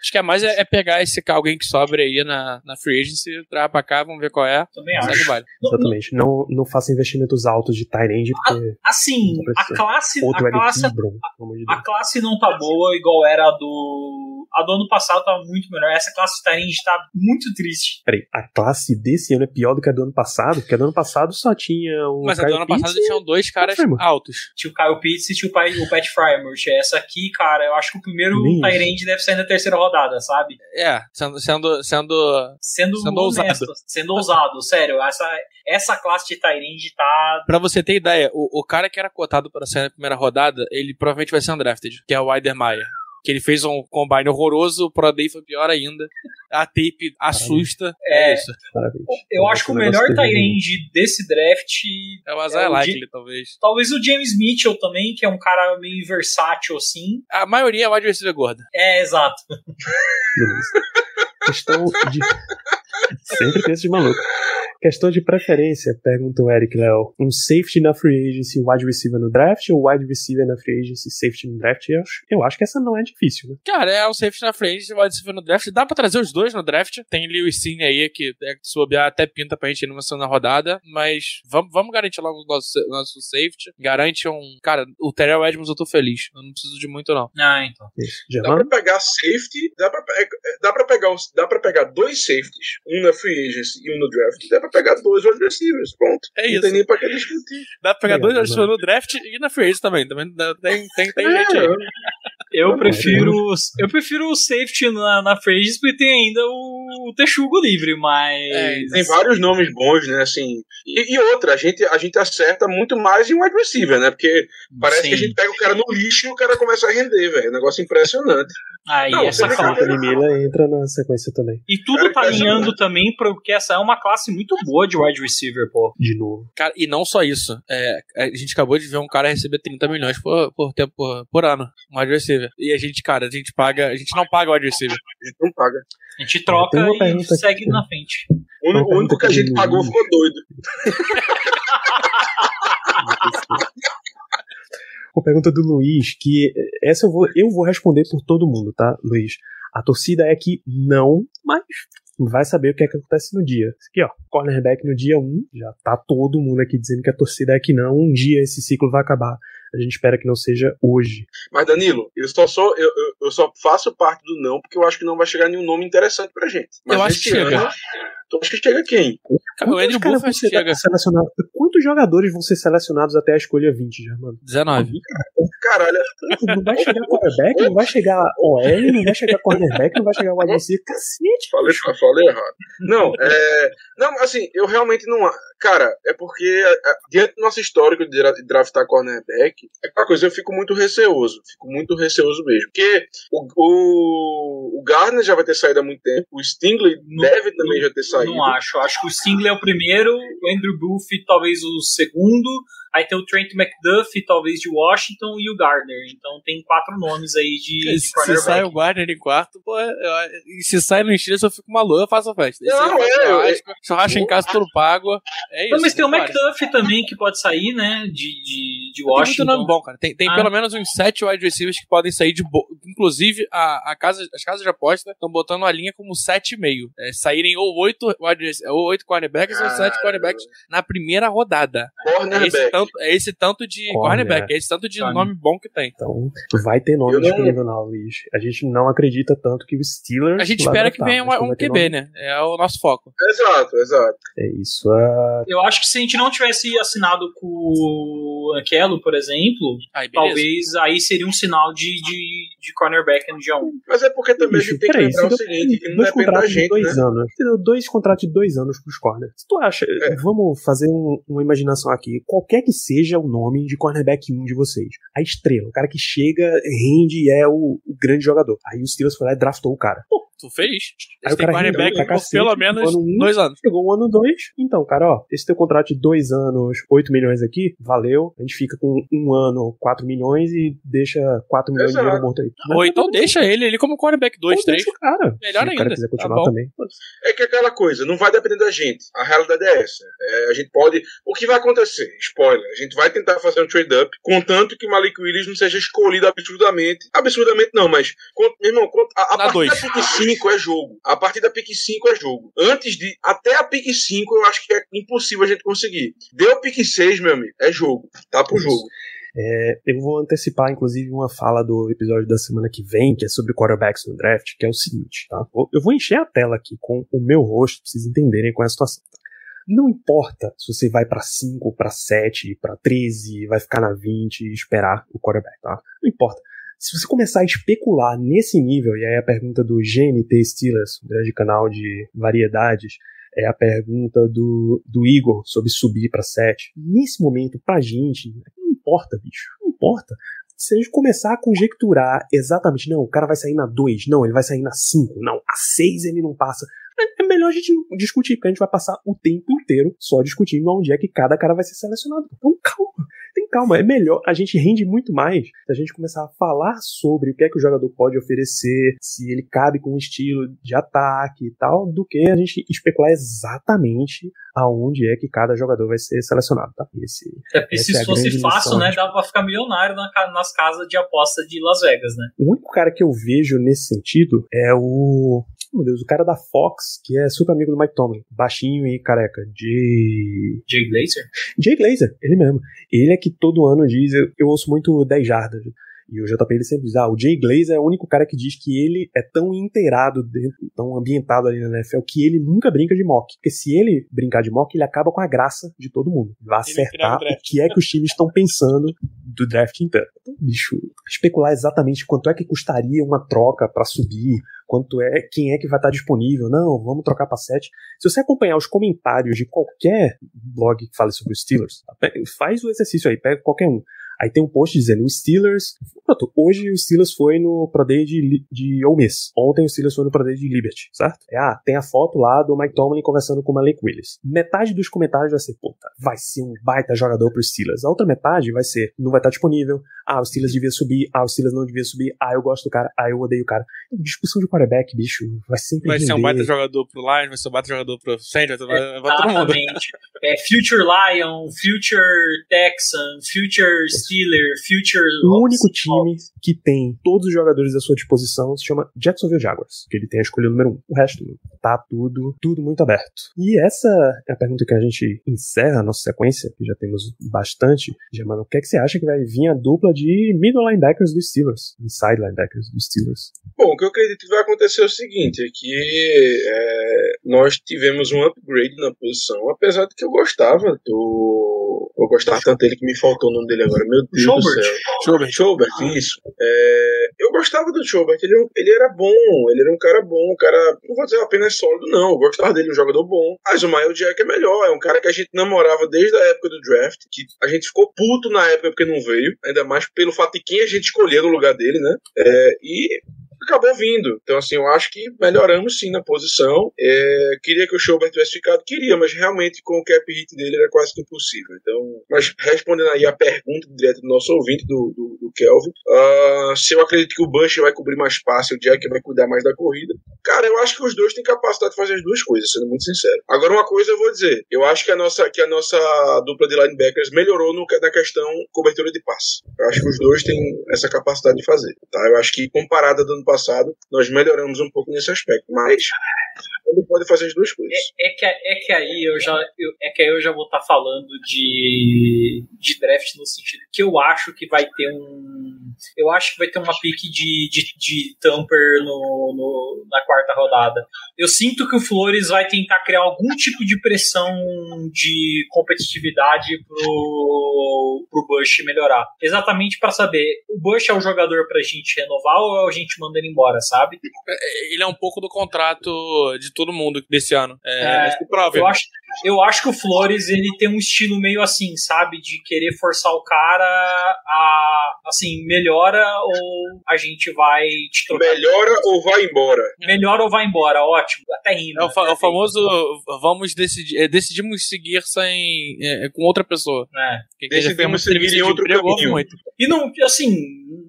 Acho que é mais é, é pegar esse alguém que sobra aí na, na free agency, traga pra cá, vamos ver qual é. Também acho. Não- não- Exatamente. Não, não faça investimentos altos de Tyrande, porque Assim, a classe, outro a classe, amor de a Deus. classe não tá boa igual era a do. A do ano passado tava muito melhor. Essa classe de Tyrande tá muito triste. Peraí, a classe desse ano é pior do que a do ano passado? Porque a do ano passado só tinha o. Mas a do ano Pitts passado e- tinham dois caras altos. Tinha o Kyle Pitts e tinha o, pai, o Pat Frymouth. Essa aqui, cara, eu acho que o primeiro. Tyrande deve sair na terceira rodada, sabe? É, sendo, sendo, sendo Sendo, Sendo honesto, ousado. sendo ousado, sério. Essa, essa classe de Tyrande tá. Pra você ter ideia, o, o cara que era cotado para sair na primeira rodada, ele provavelmente vai ser undrafted, que é o Weidermeyer. Que ele fez um combine horroroso, o Pro Day foi pior ainda. A tape assusta. É, É. isso. Parabéns. Eu acho que o melhor Tyrande desse draft. É o Isaiah É o Likely, talvez. Talvez o James Mitchell também, que é um cara meio versátil assim. A maioria é wide receiver gorda. É, exato. Beleza. Questão de. Sempre tem esse de maluco. Questão de preferência, pergunta o Eric Léo. Um safety na free agency, wide receiver no draft, ou wide receiver na free agency, safety no draft? Eu acho, eu acho que essa não é difícil, né? Cara, é o safety na frente, wide receiver no draft. Dá pra trazer os dois no draft. Tem Lewis Cine aí, que é, bobear até pinta pra gente ir numa segunda rodada. Mas vamos, vamos garantir logo o nosso, nosso safety. Garante um. Cara, o Terrell Edmonds eu tô feliz. Eu não preciso de muito, não. Ah, então. Isso. Dá pra pegar safety, dá pra, pe- dá pra pegar dá pra pegar dois safeties, um na free agency e um no draft. Dá pra pegar dois wide receivers, pronto. É Não isso. tem nem pra que discutir. Dá pra pegar É, dois wide mas- receivers no draft e na free agency também. também tem, tem, tem gente aí. É, Eu Tá prefiro, eu prefiro o safety na, na free agency porque tem ainda o, o Texugo livre, mas. É, tem vários nomes bons, né? Assim. E, e outra, a gente, a gente acerta muito mais em wide receiver, né? Porque parece Sim. que a gente pega o cara no lixo e o cara começa a render, velho. É um negócio impressionante. Aí, Não, essa Miller entra na sequência também. E tudo tá alinhando também porque essa é uma classe muito boa de wide receiver, pô. De novo. Cara, e não só isso. É, a gente acabou de ver um cara receber 30 milhões por, por, tempo, por, por ano. Um wide receiver. E a gente, cara, a gente paga. A gente não paga wide receiver. A gente não paga. A gente troca e segue aqui. na frente. O, o único que a gente pagou ficou doido. Uma pergunta do Luiz, que essa eu vou, eu vou responder por todo mundo, tá, Luiz? A torcida é que não, mas vai saber o que é que acontece no dia. Isso aqui, ó, cornerback no dia 1, já tá todo mundo aqui dizendo que a torcida é que não, um dia esse ciclo vai acabar. A gente espera que não seja hoje. Mas, Danilo, eu só, sou, eu, eu, eu só faço parte do não porque eu acho que não vai chegar nenhum nome interessante pra gente. Mas Eu acho que chega. ano, Tu acha que chega quem? Cara, o Quantos Andrew ser chega. selecionados? Quantos jogadores vão ser selecionados até a escolha 20, Germano? 19. Caralho, Não vai chegar quarterback, não vai chegar OL, não vai chegar cornerback, não vai chegar wide receiver. Cacete, falei, falei errado. Não, é. Não, assim, eu realmente não. Cara, é porque, é, é, diante do nosso histórico de dra- de draftar cornerback, é aquela coisa, eu fico muito receoso. Fico muito receoso mesmo. Porque o, o, o Gardner já vai ter saído há muito tempo, o Stingley Não- deve também já ter saído. Não acho. Acho que o Stingley é o primeiro, o Andrew Booth talvez o segundo, Aí tem o Trent McDuffie, talvez de Washington, e o Gardner. Então tem quatro nomes aí de, de Se sai o Gardner em quarto, pô, eu- e se sai no Steelers eu fico maluco, eu faço a festa. Esse Não, é, eu- churrasco, churrasco em casa tudo pago. É isso. Não, mas tem o cara. McDuffie também que pode sair, né? De, de, de Tem muito Washington. nome bom, cara. Tem, tem Ah. pelo menos uns sete wide receivers que podem sair de boa. Inclusive, a, a casa, as casas de aposta estão botando a linha como 7,5. É, saírem ou oito wide ou oito cornerbacks ou sete cornerbacks na primeira rodada. É esse, Cornerback. Tanto, é esse tanto de Corner, cornerback, é esse tanto de Corner. nome bom que tem. Então, vai ter nome Eu não- disponível na Luiz. A gente não acredita tanto que o Steelers. A gente espera que venha um, um QB, nome. né? É o nosso foco. Exato, exato. É isso. ah, Eu acho que se a gente não tivesse assinado com o Aquelo, por exemplo, Aí, talvez aí seria um sinal de, de, de cornerback no dia 1. Mas é porque também a bicho, gente tem que lembrar o seguinte, que não dois contratos de dois né? anos. Dois contratos de dois anos pros corners. Se tu acha, É. vamos fazer um- uma imaginação aqui. Qualquer que seja o nome de cornerback 1 de vocês. A estrela, o cara que chega, rende e é o, o grande jogador. Aí o Steelers foi lá e draftou o cara. Pô, O têm cara cornerback rendeu pra por pelo menos ano um. dois anos. Chegou o ano 2, então, cara, ó, esse teu contrato de dois anos, 8 milhões aqui, valeu. A gente fica com um ano, 4 milhões e deixa 4 milhões de dinheiro morto aí. Ou então deixa ele, ele como cornerback 2, Ou 3. deixa o cara. Melhor Se o cara ainda. quiser Tá continuar bom. também. É que aquela coisa, não vai depender da gente. A realidade é essa. É, a gente pode. O que vai acontecer? Spoiler. A gente vai tentar fazer um trade-up, contanto que Malik Willis não seja escolhido absurdamente. Absurdamente não, mas. Meu irmão, a, a partir dois. da 5 é jogo. A partir da pick 5 é jogo. Antes de. Até a pick 5 eu acho que é impossível a gente conseguir. Deu pick 6, meu amigo. É jogo. Tá pro Isso. jogo. É, eu vou antecipar, inclusive, uma fala do episódio da semana que vem, que é sobre quarterbacks no draft, que é o seguinte, tá? Eu vou encher a tela aqui com o meu rosto, pra vocês entenderem qual é a situação. Não importa se você vai pra 5, pra 7, pra 13, vai ficar na 20 e esperar o quarterback, tá? Não importa. Se você começar a especular nesse nível, e aí a pergunta do GNT Steelers, um grande canal de variedades, é a pergunta do, do Igor sobre subir pra 7. Nesse momento, pra gente, não importa, bicho. Não importa. Se a gente começar a conjecturar exatamente, não, o cara vai sair na 2, não, ele vai sair na 5, não, a 6 ele não passa. É melhor a gente discutir, porque a gente vai passar o tempo inteiro só discutindo onde é que cada cara vai ser selecionado. Então calma, tem calma. É melhor, a gente rende muito mais se a gente começar a falar sobre o que é que o jogador pode oferecer, se ele cabe com um estilo de ataque e tal, do que a gente especular exatamente aonde é que cada jogador vai ser selecionado, tá? Esse, É porque se é fosse fácil, lição, né? Dava pra ficar milionário na nas casas de aposta de Las Vegas, né? O único cara que eu vejo nesse sentido é o. Meu Deus, o cara da Fox, que é super amigo do Mike Tomlin, baixinho e careca, de. Jay Glazer? Jay Glazer, ele mesmo. Ele é que todo ano diz, eu, eu ouço muito 10 jardas. E o JP ele sempre diz, ah, o Jay Glazer é o único cara que diz que ele é tão inteirado, dentro, tão ambientado ali na NFL, que ele nunca brinca de mock. Porque se ele brincar de mock, ele acaba com a graça de todo mundo. Vai acertar o o que é que os times estão pensando do draft inteiro. Então, bicho, especular exatamente quanto é que custaria uma troca pra subir, quanto é, quem é que vai estar disponível, não, vamos trocar pra 7. Se você acompanhar os comentários de qualquer blog que fale sobre os Steelers, faz o exercício aí, pega qualquer um. Aí tem um post dizendo, o Steelers. Pronto, hoje o Steelers foi no Pro Day de, de Ole Miss. Ontem o Steelers foi no Pro Day de Liberty, certo? É, ah, tem a foto lá do Mike Tomlin conversando com o Malik Willis. Metade dos comentários vai ser, puta, vai ser um baita jogador pro Steelers. A outra metade vai ser, não vai estar disponível. Ah, o Steelers devia subir. Ah, o Steelers não devia subir. Ah, eu gosto do cara. Ah, eu odeio o cara. Discussão de quarterback, bicho, vai sempre Vai ser um render. baita jogador pro Lions, vai ser um baita jogador pro Saints, vai, vai, todo mundo. Exatamente. É Future Lion, Future Texan, Future Steeler, Future. O único time que tem todos os jogadores à sua disposição se chama Jacksonville Jaguars, que ele tem a escolha número um. O resto, tá tudo, tudo muito aberto. E essa é a pergunta que a gente encerra a nossa sequência, que já temos bastante. Germano, o que é que você acha que vai vir a dupla de middle linebackers dos Steelers? Inside linebackers dos Steelers? Bom, o que eu acredito que vai acontecer é o seguinte, é que é, nós tivemos um upgrade na posição, apesar de que eu gostava do... Eu gostava tanto dele que me faltou o nome dele agora, meu Deus do Schobert. céu. Schobert. Schobert, isso. É, eu gostava do Schobert, ele, ele era bom, ele era um cara bom, um cara, não vou dizer apenas sólido, não, eu gostava dele, um jogador bom. Mas o Miles Jack é melhor, é um cara que a gente namorava desde a época do draft, que a gente ficou puto na época porque não veio, ainda mais pelo fato de quem a gente escolheu no lugar dele, né? É, e acabou vindo. Então, assim, eu acho que melhoramos sim na posição. É, queria que o Schubert tivesse ficado, queria, mas realmente com o cap hit dele era quase que impossível. Então, mas respondendo aí a pergunta direto do nosso ouvinte, do, do, do Kelvin, uh, se eu acredito que o Bush vai cobrir mais passe, o Jack vai cuidar mais da corrida, cara, eu acho que os dois têm capacidade de fazer as duas coisas, sendo muito sincero. Agora, uma coisa eu vou dizer, eu acho que a nossa, que a nossa dupla de linebackers melhorou no, na questão cobertura de passe. Eu acho que os dois têm essa capacidade de fazer. Tá? Eu acho que comparada do ano passado, nós melhoramos um pouco nesse aspecto. Mas ele pode fazer as duas coisas. É, é, que, é que aí eu já eu, é que aí eu já vou estar tá falando de, de draft no sentido que eu acho que vai ter um eu acho que vai ter uma pique de, de, de tamper no, no, na quarta rodada. Eu sinto que o Flores vai tentar criar algum tipo de pressão de competitividade pro, pro Bush melhorar. Exatamente para saber, o Bush é o jogador pra gente renovar ou a gente manda ele embora, sabe? É, ele é um pouco do contrato de todo mundo desse ano. É, é, eu, acho, eu acho que o Flores ele tem um estilo meio assim, sabe? De querer forçar o cara a assim, melhora ou a gente vai te trocar. Melhora ou vai embora? Melhora ou vai embora, ótimo. Até rindo. É o, fa é o famoso vamos decidir, é, decidimos seguir sem, é, com outra pessoa. É. Que, que decidimos seguir em outro caminho. Muito. E não, assim,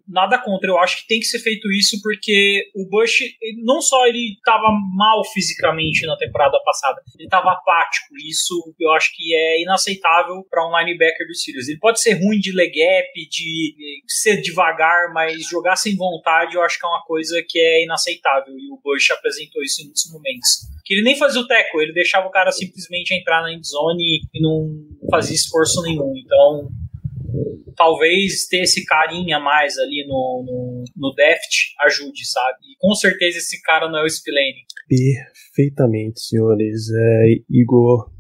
nada contra. Eu acho que tem que ser feito isso porque o Bush, não só ele estava mal fisicamente na temporada passada, ele estava apático. Isso eu acho que é inaceitável para um linebacker dos Steelers. Ele pode ser ruim de leg gap, de ser devagar, mas jogar sem vontade eu acho que é uma coisa que é inaceitável. E o Bush apresentou isso em muitos momentos. Que ele nem fazia o teco, ele deixava o cara simplesmente entrar na endzone e não fazia esforço nenhum. Então, talvez ter esse carinha mais ali no, no, no Deft ajude, sabe? E com certeza esse cara não é o Spillane. Perfeitamente, senhores. É, Igor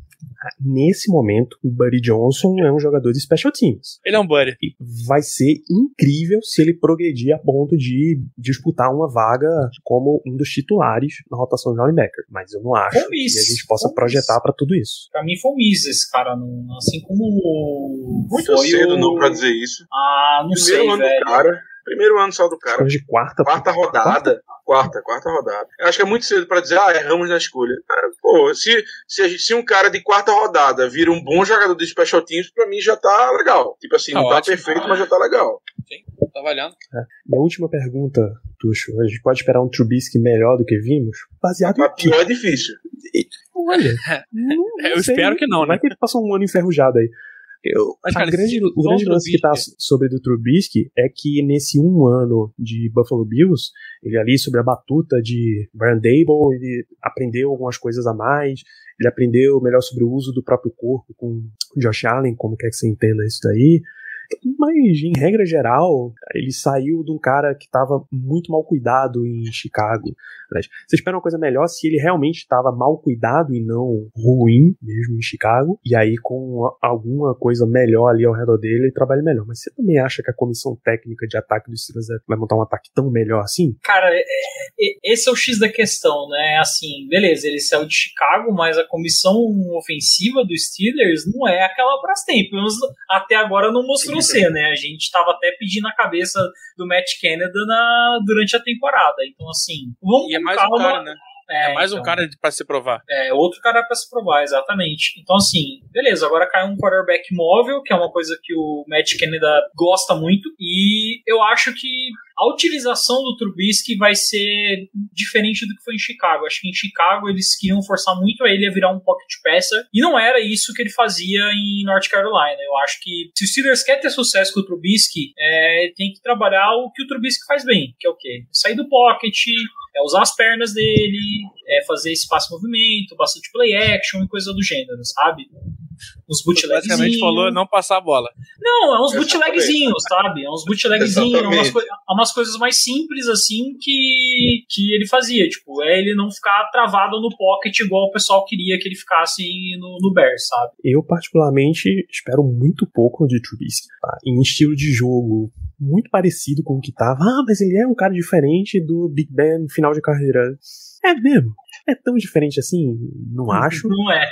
nesse momento, o Buddy Johnson é um jogador de special teams. Ele é um buddy. E vai ser incrível se ele progredir a ponto de disputar uma vaga como um dos titulares na rotação de linebacker. Mas eu não acho que a gente possa projetar para tudo isso. Pra mim foi um miss esse cara, não, assim como muito cedo o... não pra dizer isso. Ah, não Primeiro sei, ano velho. do cara. Primeiro ano só do cara. De quarta, quarta rodada. Quarta, quarta rodada. Eu acho que é muito cedo para dizer, ah, erramos na escolha. Cara, pô, se, se, se, um cara de quarta rodada vira um bom jogador de special teams, pra mim já tá legal. Tipo assim, tá não ótimo. tá perfeito, mas já tá legal. Sim, tá valendo. É. E a última pergunta, Tuxo, a gente pode esperar um Trubisky melhor do que vimos? Baseado mas em pior é difícil. Olha, eu sei, espero que não, né? Que ele passou um ano enferrujado aí. Eu, Mas, cara, grande, o grande lance que tá sobre do Trubisky é que nesse um ano de Buffalo Bills, ele ali sobre a batuta de Brian Dable, ele aprendeu algumas coisas a mais, ele aprendeu melhor sobre o uso do próprio corpo com Josh Allen, como quer que você entenda isso daí. Mas, em regra geral, ele saiu de um cara que estava muito mal cuidado em Chicago. Você espera uma coisa melhor se ele realmente estava mal cuidado e não ruim mesmo em Chicago. E aí, com alguma coisa melhor ali ao redor dele, ele trabalha melhor. Mas você também acha que a comissão técnica de ataque do Steelers vai montar um ataque tão melhor assim? Cara, é, é, esse é o X da questão, né? Assim, beleza, ele saiu de Chicago, mas a comissão ofensiva do Steelers não é aquela Brastemp. Até agora não mostrou ser, né? A gente estava até pedindo a cabeça do Matt Canada na, durante a temporada. Então, assim, vamos e é mais calma. um cara, né? É, é mais então, um cara para se provar. É, outro cara para se provar, exatamente. Então, assim, beleza, agora cai um quarterback móvel, que é uma coisa que o Matt Canada gosta muito, e eu acho que a utilização do Trubisky vai ser diferente do que foi em Chicago. Acho que em Chicago eles queriam forçar muito a ele a virar um pocket passer e não era isso que ele fazia em North Carolina. Eu acho que se o Steelers quer ter sucesso com o Trubisky, é, tem que trabalhar o que o Trubisky faz bem, que é o quê? Sair do pocket, é usar as pernas dele, é fazer espaço movimento, bastante play action e coisa do gênero, sabe? Uns bootlegzinhos. Basicamente falou não passar a bola. Não, é uns bootlegzinhos, sabe? É uns bootlegzinhos, é umas, coi é umas coisas mais simples assim que, que ele fazia. Tipo, é ele não ficar travado no pocket igual o pessoal queria que ele ficasse no, no Bears, sabe? Eu, particularmente, espero muito pouco de Trubisky. Tá? Em estilo de jogo muito parecido com o que tava. Ah, mas ele é um cara diferente do Big Ben final de carreira. É mesmo. É tão diferente assim? Não acho. Não é.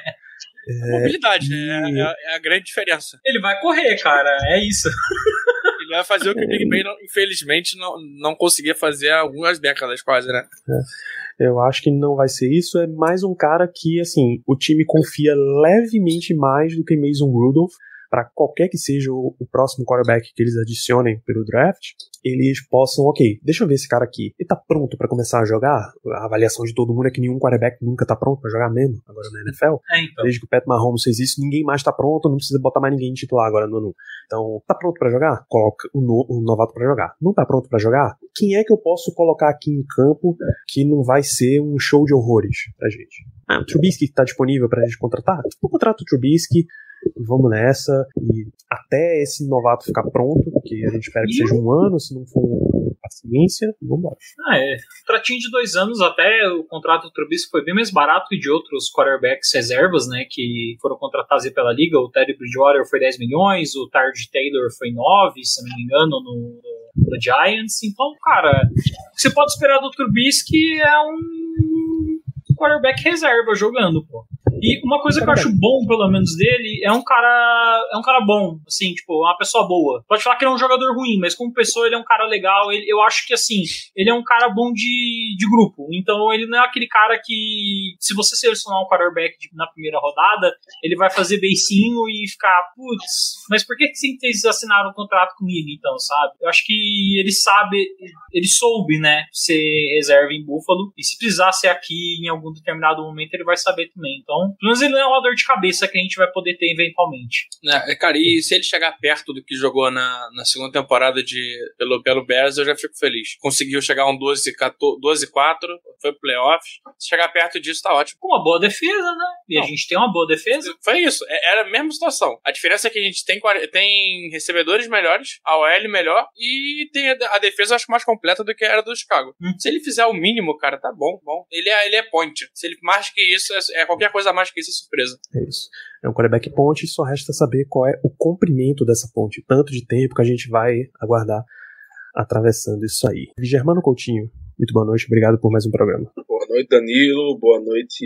É, mobilidade, né? É, é, a grande diferença. Ele vai correr, cara, é isso. Ele vai fazer o que o Big Ben, infelizmente, não, não conseguia fazer há algumas décadas quase, né? É. Eu acho que não vai ser isso. É mais um cara que, assim, o time confia levemente mais do que Mason Rudolph para qualquer que seja o, o, próximo quarterback que eles adicionem pelo draft, eles possam, ok, deixa eu ver esse cara aqui. Ele tá pronto para começar a jogar? A avaliação de todo mundo é que nenhum quarterback nunca tá pronto para jogar mesmo, agora na NFL. É, então. Desde que o Pat Mahomes fez isso, ninguém mais tá pronto, não precisa botar mais ninguém titular agora no ano. Então, tá pronto para jogar? Coloca o, no, o novato para jogar. Não tá pronto para jogar? Quem é que eu posso colocar aqui em campo que não vai ser um show de horrores pra gente? Ah, o Trubisky tá disponível pra gente contratar? Tipo, contrata o Trubisky, vamos nessa. E até esse novato ficar pronto, que a gente espera que seja um ano, se não for paciência, vamos embora. Ah, é. Tratinho de dois anos, até o contrato do Trubisky foi bem mais barato que de outros quarterbacks reservas, né, que foram contratados pela liga. O Teddy Bridgewater foi 10 milhões, o Tard Taylor foi 9, se não me engano, no, no Giants. Então, cara, o que você pode esperar do Trubisky é um quarterback reserva jogando, pô. E uma coisa que eu acho bom, pelo menos, dele, é um cara. É um cara bom, assim, tipo, uma pessoa boa. Pode falar que ele é um jogador ruim, mas como pessoa ele é um cara legal. Ele, eu acho que assim, ele é um cara bom de, de grupo. Então ele não é aquele cara que, se você selecionar um quarterback na primeira rodada, ele vai fazer beicinho e ficar, putz, mas por que, que vocês assinaram um contrato comigo, então, sabe? Eu acho que ele sabe, ele soube, né, ser reserva em Buffalo. E se precisar ser aqui em algum determinado momento, ele vai saber também. Então, pelo menos ele não é uma dor de cabeça que a gente vai poder ter eventualmente. É, cara, e se ele chegar perto do que jogou na, na segunda temporada de, pelo, pelo Bears, eu já fico feliz. Conseguiu chegar a um 12, 14, 12 4, foi pro playoffs. Se chegar perto disso, tá ótimo. Com uma boa defesa, né? E não. a gente tem uma boa defesa. Foi isso. É, era a mesma situação. A diferença é que a gente tem, tem recebedores melhores, a OL melhor e tem a, a defesa, acho mais completa do que era do Chicago. Hum. Se ele fizer o mínimo, cara, tá bom, bom. Ele é, ele é point. Se ele mais que isso, é, é qualquer coisa mais que isso é surpresa. É isso. É um quarterback ponte e só resta saber qual é o comprimento dessa ponte, tanto de tempo que a gente vai aguardar atravessando isso aí. Germano Coutinho, muito boa noite, obrigado por mais um programa. Boa noite, Danilo. Boa noite,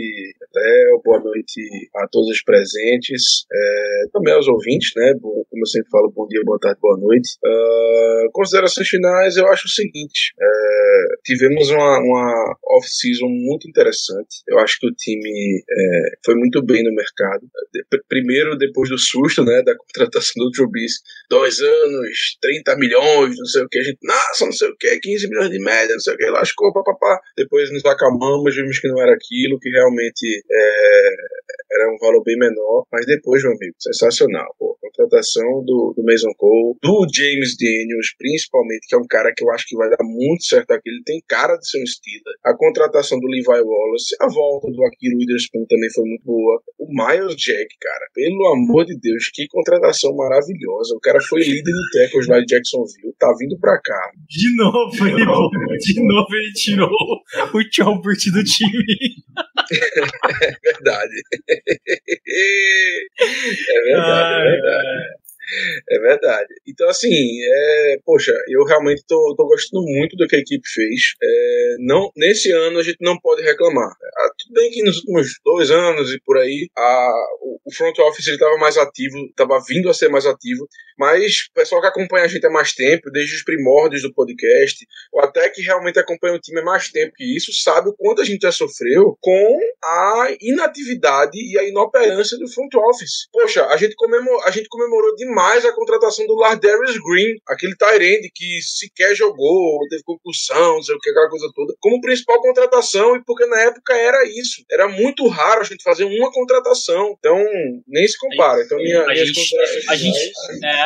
Léo. Boa noite a todos os presentes. É, também aos ouvintes, né? Como eu sempre falo, bom dia, boa tarde, boa noite. Uh, considerações finais, eu acho o seguinte: é, tivemos uma, uma off-season muito interessante. Eu acho que o time é, foi muito bem no mercado. Primeiro, depois do susto, né? Da contratação do Trubisky. Dois anos, 30 milhões, não sei o que. A gente, nossa, não sei o que, 15 milhões de média, não sei o que. Lascou, papapá. Depois nos acalmamos reclamamos, vimos que não era aquilo, que realmente é, era um valor bem menor. Mas depois, meu amigo, sensacional. Pô, contratação do, do Mason Cole, do James Daniels, principalmente, que é um cara que eu acho que vai dar muito certo aqui. Ele tem cara de ser um Steeler. A contratação do Levi Wallace, a volta do Akiro Witherspoon também foi muito boa. O Miles Jack, cara, pelo amor de Deus, que contratação maravilhosa. O cara foi líder de tackles lá de Jacksonville, tá vindo pra cá. De novo, ele, de novo ele tirou o Do time. é verdade. É verdade, é verdade. É verdade. Então, assim, é, poxa, eu realmente tô, tô gostando muito do que a equipe fez. É, não, nesse ano a gente não pode reclamar. Ah, tudo bem que nos últimos dois anos e por aí, a, o, o front office estava mais ativo, estava vindo a ser mais ativo, mas o pessoal que acompanha a gente há mais tempo, desde os primórdios do podcast, ou até que realmente acompanha o time há mais tempo que isso, sabe o quanto a gente já sofreu com a inatividade e a inoperância do front office. Poxa, a gente comemorou, a gente comemorou demais mais a contratação do Lardarius Green, aquele Tyrande que sequer jogou, teve concussão, não sei o que, aquela coisa toda, como principal contratação, e porque na época era isso. Era muito raro a gente fazer uma contratação. Então, nem se compara. Então, minha, a, gente, a, gente,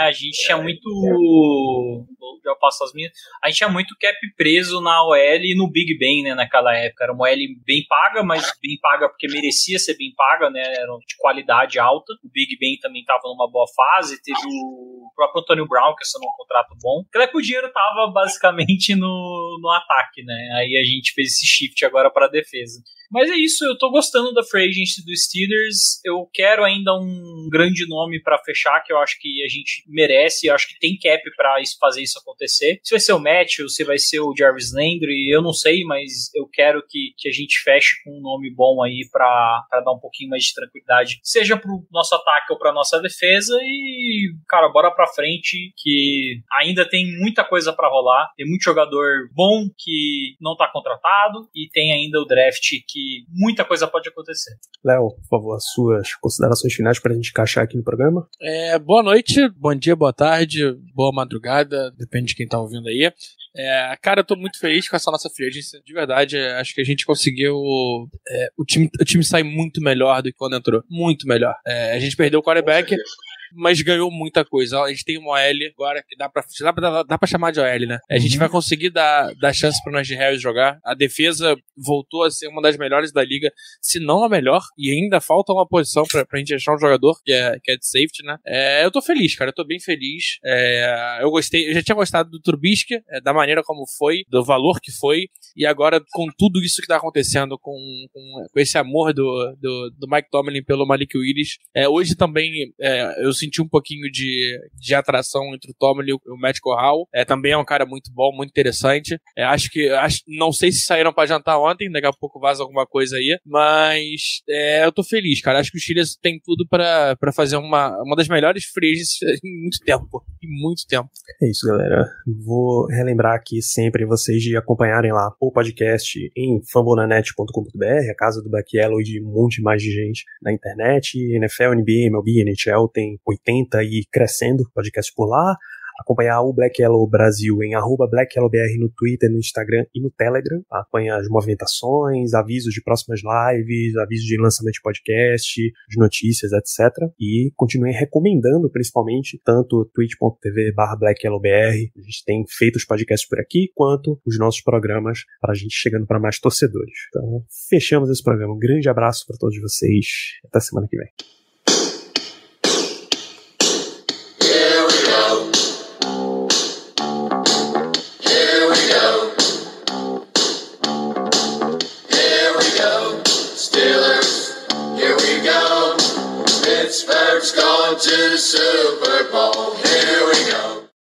a gente tinha muito. Já passo as minhas. A gente tinha muito cap preso na OL e no Big Ben, né, naquela época. Era uma OL bem paga, mas bem paga porque merecia ser bem paga, né? Era de qualidade alta. O Big Ben também estava numa boa fase, teve o próprio Antônio Brown, que assinou um contrato bom. Claro que o dinheiro tava basicamente no, no ataque, né? Aí a gente fez esse shift agora para defesa. Mas é isso, eu tô gostando da free agency do Steelers. Eu quero ainda um grande nome para fechar, que eu acho que a gente merece. Eu acho que tem cap para fazer isso acontecer. Se vai ser o Matthew, se vai ser o Jarvis Landry, eu não sei, mas eu quero que, que a gente feche com um nome bom aí para dar um pouquinho mais de tranquilidade, seja pro nosso ataque ou pra nossa defesa. E, cara, bora pra frente, que ainda tem muita coisa para rolar. Tem muito jogador bom que não tá contratado e tem ainda o draft que muita coisa pode acontecer. Léo, por favor, as suas considerações finais para a gente encaixar aqui no programa. É, boa noite, bom dia, boa tarde, boa madrugada, depende de quem tá ouvindo aí. É, cara, eu tô muito feliz com essa nossa free agency. De verdade, acho que a gente conseguiu. É, o, time, o time sai muito melhor do que quando entrou. Muito melhor. É, a gente perdeu o quarterback mas ganhou muita coisa. A gente tem uma OL agora que dá pra, dá pra, dá pra chamar de OL, né? A gente uhum. vai conseguir dar, dar chance pro Najee Harris jogar. A defesa voltou a ser uma das melhores da liga, se não a melhor, e ainda falta uma posição pra, pra gente achar um jogador que é, que é de safety, né? É, eu tô feliz, cara, eu tô bem feliz. É, eu gostei, eu já tinha gostado do Trubisky, é, da maneira como foi, do valor que foi, e agora com tudo isso que tá acontecendo, com, com, com esse amor do, do, do, Mike Tomlin pelo Malik Willis, é, hoje também é, eu senti um pouquinho de, de atração entre o Tomlin e o, Matt Corral. É, também é um cara muito bom, muito interessante. É, acho que, acho, não sei se saíram para jantar ontem, daqui a pouco vaza alguma coisa aí, mas é, eu tô feliz, cara. Acho que o Chile tem tudo para fazer uma, uma das melhores freezes em muito tempo, em muito tempo. É isso, galera. Vou relembrar aqui sempre vocês de acompanharem lá o podcast em fambonanet.com.br, a casa do Yellow e de um monte mais de gente na internet, NFL, NBA, MLB, NHL, tem 80 e crescendo podcast por lá acompanhar o Black Yellow Brasil em arroba BlackYellowBR no Twitter, no Instagram e no Telegram. Acompanhar as movimentações, avisos de próximas lives, avisos de lançamento de podcast, de notícias, etc. E continuem recomendando, principalmente, tanto twitch.tv barra BlackYellowBR, a gente tem feito os podcasts por aqui, quanto os nossos programas para a gente chegando para mais torcedores. Então, fechamos esse programa. Um grande abraço para todos vocês. Até semana que vem. Pittsburgh's gone to the Super Bowl. Here we go.